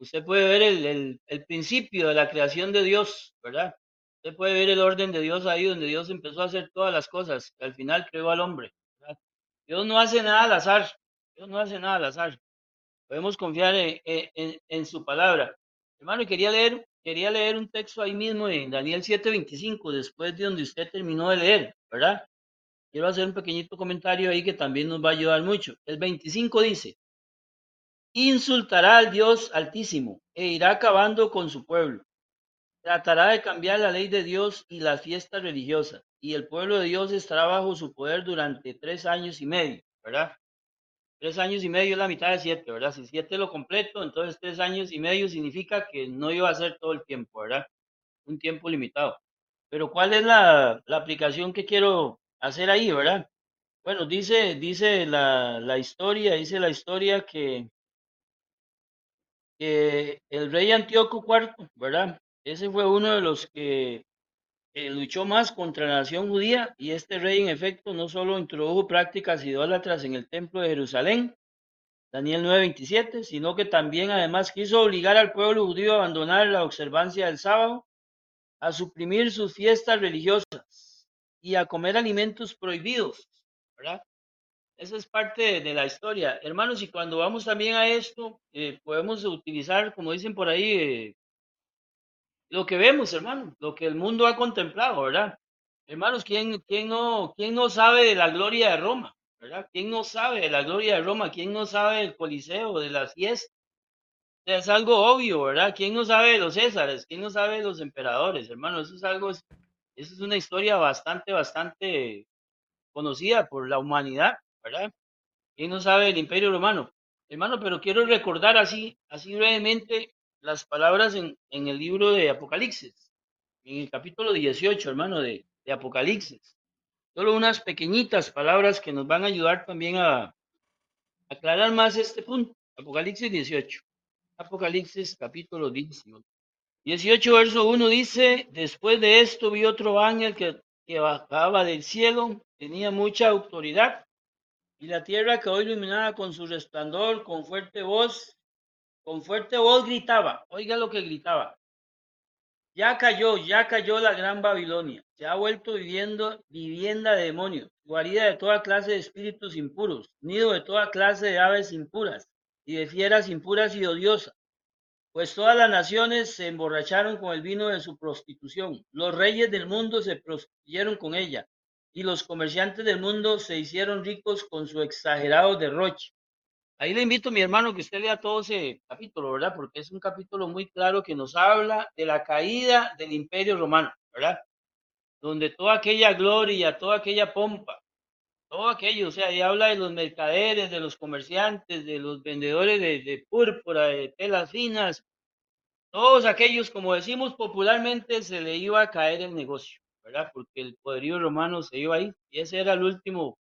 Usted puede ver el, el, principio de la creación de Dios, ¿verdad? Usted puede ver el orden de Dios ahí donde Dios empezó a hacer todas las cosas. Al final creó al hombre. Dios no hace nada al azar. Dios no hace nada al azar. Podemos confiar en, en, su palabra. Hermano, quería leer, quería leer un texto ahí mismo en Daniel 7:25, después de donde usted terminó de leer, ¿verdad? Quiero hacer un pequeñito comentario ahí que también nos va a ayudar mucho. El 25 dice, Insultará al Dios Altísimo e irá acabando con su pueblo. Tratará de cambiar la ley de Dios y las fiestas religiosas, y el pueblo de Dios estará bajo su poder durante tres años y medio, ¿verdad? Tres años y medio es la mitad de siete, ¿verdad? Si siete lo completo, entonces tres años y medio significa que no iba a ser todo el tiempo, ¿verdad? Un tiempo limitado. Pero ¿cuál es la, la aplicación que quiero hacer ahí, verdad? Bueno, dice, dice la, la historia, dice la historia que el rey Antíoco IV, ¿verdad? Ese fue uno de los que luchó más contra la nación judía y este rey en efecto no solo introdujo prácticas idólatras en el templo de Jerusalén, Daniel 9:27, sino que también además quiso obligar al pueblo judío a abandonar la observancia del sábado, a suprimir sus fiestas religiosas y a comer alimentos prohibidos. Esa es parte de, la historia. Hermanos, y cuando vamos también a esto, eh, podemos utilizar, como dicen por ahí, eh, lo que vemos, hermano, lo que el mundo ha contemplado, ¿verdad? Hermanos, ¿quién, quién, no, ¿quién no sabe de la gloria de Roma? ¿Verdad? ¿Quién no sabe de la gloria de Roma? ¿Quién no sabe del Coliseo, de las fiestas? es algo obvio, ¿verdad? ¿Quién no sabe de los Césares? ¿Quién no sabe de los emperadores, hermano? Eso es algo, eso es una historia bastante, bastante conocida por la humanidad. ¿verdad? ¿Quién no sabe del Imperio Romano? Hermano, pero quiero recordar así, así brevemente las palabras en, en el libro de Apocalipsis, en el capítulo 18, hermano, de, Apocalipsis. Solo unas pequeñitas palabras que nos van a ayudar también a aclarar más este punto. Apocalipsis 18. Apocalipsis capítulo 18. 18 verso 1 dice, después de esto vi otro ángel que, que bajaba del cielo, tenía mucha autoridad y la tierra quedó iluminada con su resplandor, con fuerte voz, con fuerte voz gritaba, oiga lo que gritaba, ya cayó, ya cayó la gran Babilonia, se ha vuelto viviendo vivienda de demonios, guarida de toda clase de espíritus impuros, nido de toda clase de aves impuras y de fieras impuras y odiosas. Pues todas las naciones se emborracharon con el vino de su prostitución, los reyes del mundo se prostituyeron con ella, y los comerciantes del mundo se hicieron ricos con su exagerado derroche. Ahí le invito, mi hermano, que usted lea todo ese capítulo, ¿verdad? Porque es un capítulo muy claro que nos habla de la caída del imperio romano, ¿verdad? Donde toda aquella gloria, toda aquella pompa, todo aquello, o sea, ahí habla de los mercaderes, de los comerciantes, de los vendedores de, de púrpura, de telas finas, todos aquellos, como decimos popularmente, se le iba a caer el negocio. ¿verdad? Porque el poderío romano se iba ahí y ese era el último,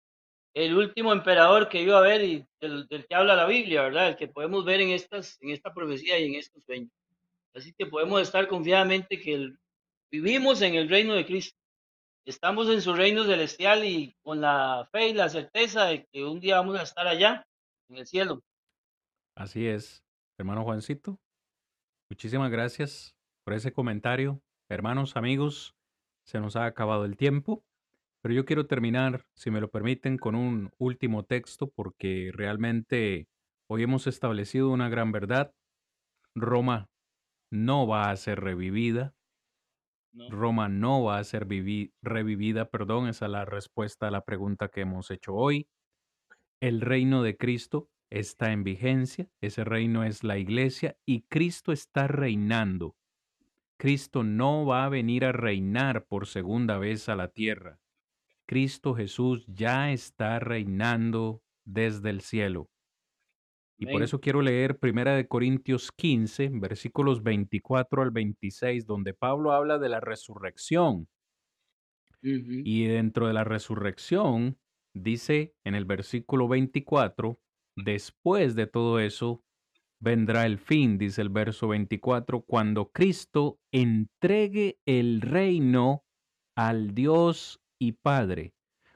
el último emperador que iba a ver y del, que habla la Biblia, ¿verdad? El que podemos ver en, estas, en esta profecía y en estos sueños. Así que podemos estar confiadamente que vivimos en el reino de Cristo. Estamos en su reino celestial y con la fe y la certeza de que un día vamos a estar allá, en el cielo. Así es, hermano Juancito. Muchísimas gracias por ese comentario. Hermanos, amigos, se nos ha acabado el tiempo, pero yo quiero terminar, si me lo permiten, con un último texto porque realmente hoy hemos establecido una gran verdad. Roma no va a ser revivida. Roma no va a ser revivida, perdón, esa es la respuesta a la pregunta que hemos hecho hoy. El reino de Cristo está en vigencia, ese reino es la iglesia y Cristo está reinando Cristo no va a venir a reinar por segunda vez a la tierra. Cristo Jesús ya está reinando desde el cielo. Y por eso quiero leer Primera de Corintios 15, versículos 24 al 26, donde Pablo habla de la resurrección. Y dentro de la resurrección, dice en el versículo 24, después de todo eso, vendrá el fin, dice el verso 24, cuando Cristo entregue el reino al Dios y Padre,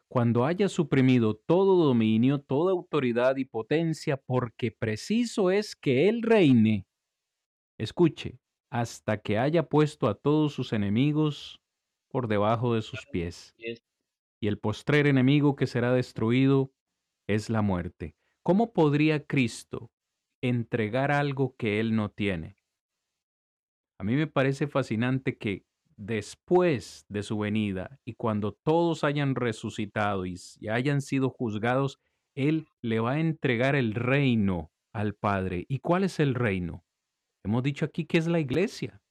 cuando haya suprimido todo dominio, toda autoridad y potencia, porque preciso es que Él reine, escuche, hasta que haya puesto a todos sus enemigos por debajo de sus pies. Y el postrer enemigo que será destruido es la muerte. ¿Cómo podría Cristo entregar algo que Él no tiene? A mí me parece fascinante que después de su venida y cuando todos hayan resucitado y, hayan sido juzgados, Él le va a entregar el reino al Padre. ¿Y cuál es el reino? Hemos dicho aquí que es la iglesia.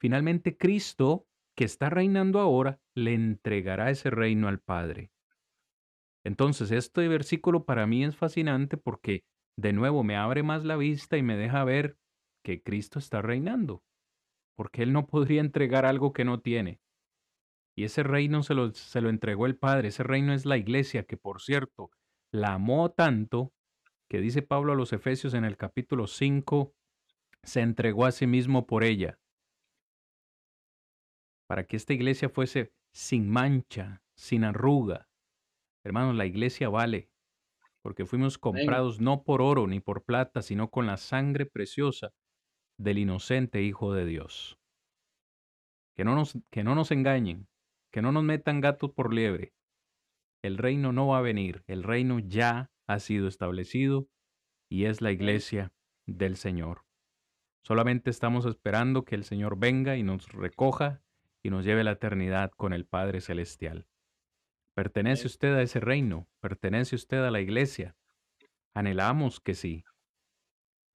Finalmente Cristo, que está reinando ahora, le entregará ese reino al Padre. Entonces, este versículo para mí es fascinante porque de nuevo me abre más la vista y me deja ver que Cristo está reinando porque Él no podría entregar algo que no tiene. Y ese reino se lo, se lo entregó el Padre, ese reino es la iglesia, que por cierto, la amó tanto, que dice Pablo a los Efesios en el capítulo 5, se entregó a sí mismo por ella, para que esta iglesia fuese sin mancha, sin arruga. Hermanos, la iglesia vale, porque fuimos comprados no por oro ni por plata, sino con la sangre preciosa del inocente Hijo de Dios. Que no nos, que no nos engañen, que no nos metan gatos por liebre. El reino no va a venir, el reino ya ha sido establecido y es la iglesia del Señor. Solamente estamos esperando que el Señor venga y nos recoja y nos lleve a la eternidad con el Padre Celestial. ¿Pertenece usted a ese reino? ¿Pertenece usted a la iglesia? Anhelamos que sí.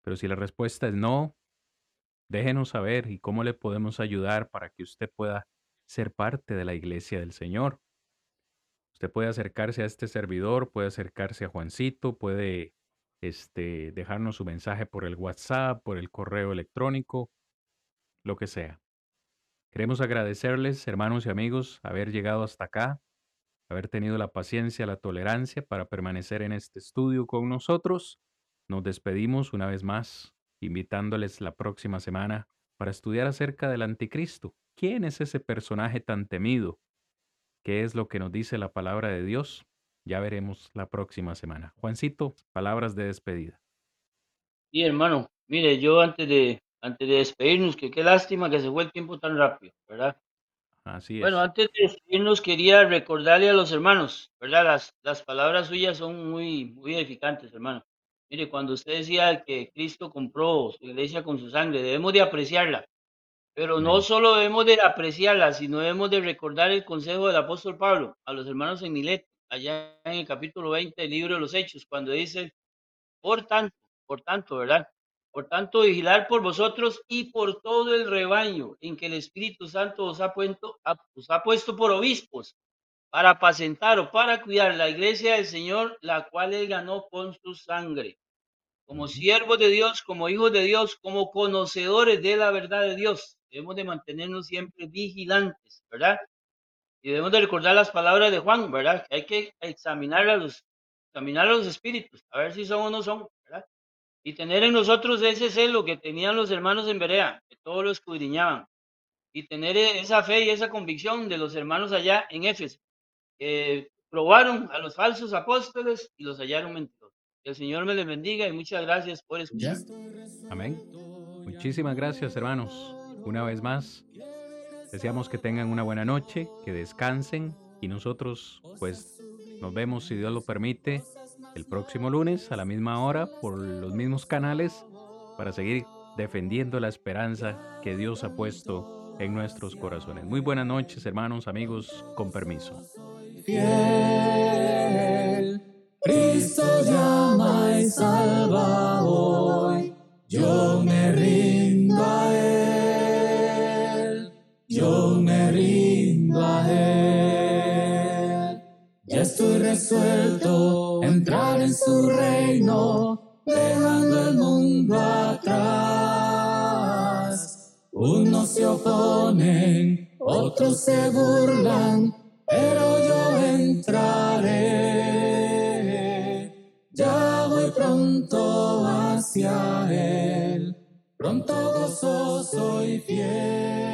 Pero si la respuesta es no, Déjenos saber y cómo le podemos ayudar para que usted pueda ser parte de la iglesia del Señor. Usted puede acercarse a este servidor, puede acercarse a Juancito, puede este, dejarnos su mensaje por el WhatsApp, por el correo electrónico, lo que sea. Queremos agradecerles, hermanos y amigos, haber llegado hasta acá, haber tenido la paciencia, la tolerancia para permanecer en este estudio con nosotros. Nos despedimos una vez más invitándoles la próxima semana para estudiar acerca del anticristo. ¿Quién es ese personaje tan temido? ¿Qué es lo que nos dice la palabra de Dios? Ya veremos la próxima semana. Juancito, palabras de despedida. Sí, hermano, mire, yo antes de, antes de despedirnos, que qué lástima que se fue el tiempo tan rápido, ¿verdad? Así es. Bueno, antes de despedirnos quería recordarle a los hermanos, ¿verdad? Las, las palabras suyas son muy, muy edificantes, hermano. Mire, cuando usted decía que Cristo compró su iglesia con su sangre, debemos de apreciarla. Pero no solo debemos de apreciarla, sino debemos de recordar el consejo del apóstol Pablo a los hermanos en Milet, allá en el capítulo 20 del libro de los Hechos, cuando dice, por tanto, por tanto, ¿verdad? Por tanto, vigilar por vosotros y por todo el rebaño en que el Espíritu Santo os ha, puesto, os ha puesto por obispos para apacentar o para cuidar la iglesia del Señor, la cual él ganó con su sangre. Como siervos de Dios, como hijos de Dios, como conocedores de la verdad de Dios, debemos de mantenernos siempre vigilantes, ¿verdad? Y debemos de recordar las palabras de Juan, ¿verdad? Que hay que examinar a los, examinar a los espíritus, a ver si son o no son, ¿verdad? Y tener en nosotros ese celo que tenían los hermanos en Berea, que todos lo escudriñaban. Y tener esa fe y esa convicción de los hermanos allá en Éfeso, probaron a los falsos apóstoles y los hallaron mentirosos. Que el Señor me les bendiga y muchas gracias por escuchar. Amén. Muchísimas gracias, hermanos. Una vez más, deseamos que tengan una buena noche, que descansen y nosotros, pues, nos vemos, si Dios lo permite, el próximo lunes a la misma hora por los mismos canales para seguir defendiendo la esperanza que Dios ha puesto en nuestros corazones. Muy buenas noches, hermanos, amigos, con permiso fiel. Cristo llama y salva hoy, yo me rindo a Él, yo me rindo a Él. Ya estoy resuelto a entrar en su reino, dejando el mundo atrás. Unos se oponen, otros se burlan, pero entraré, ya voy pronto hacia Él, pronto gozoso y fiel.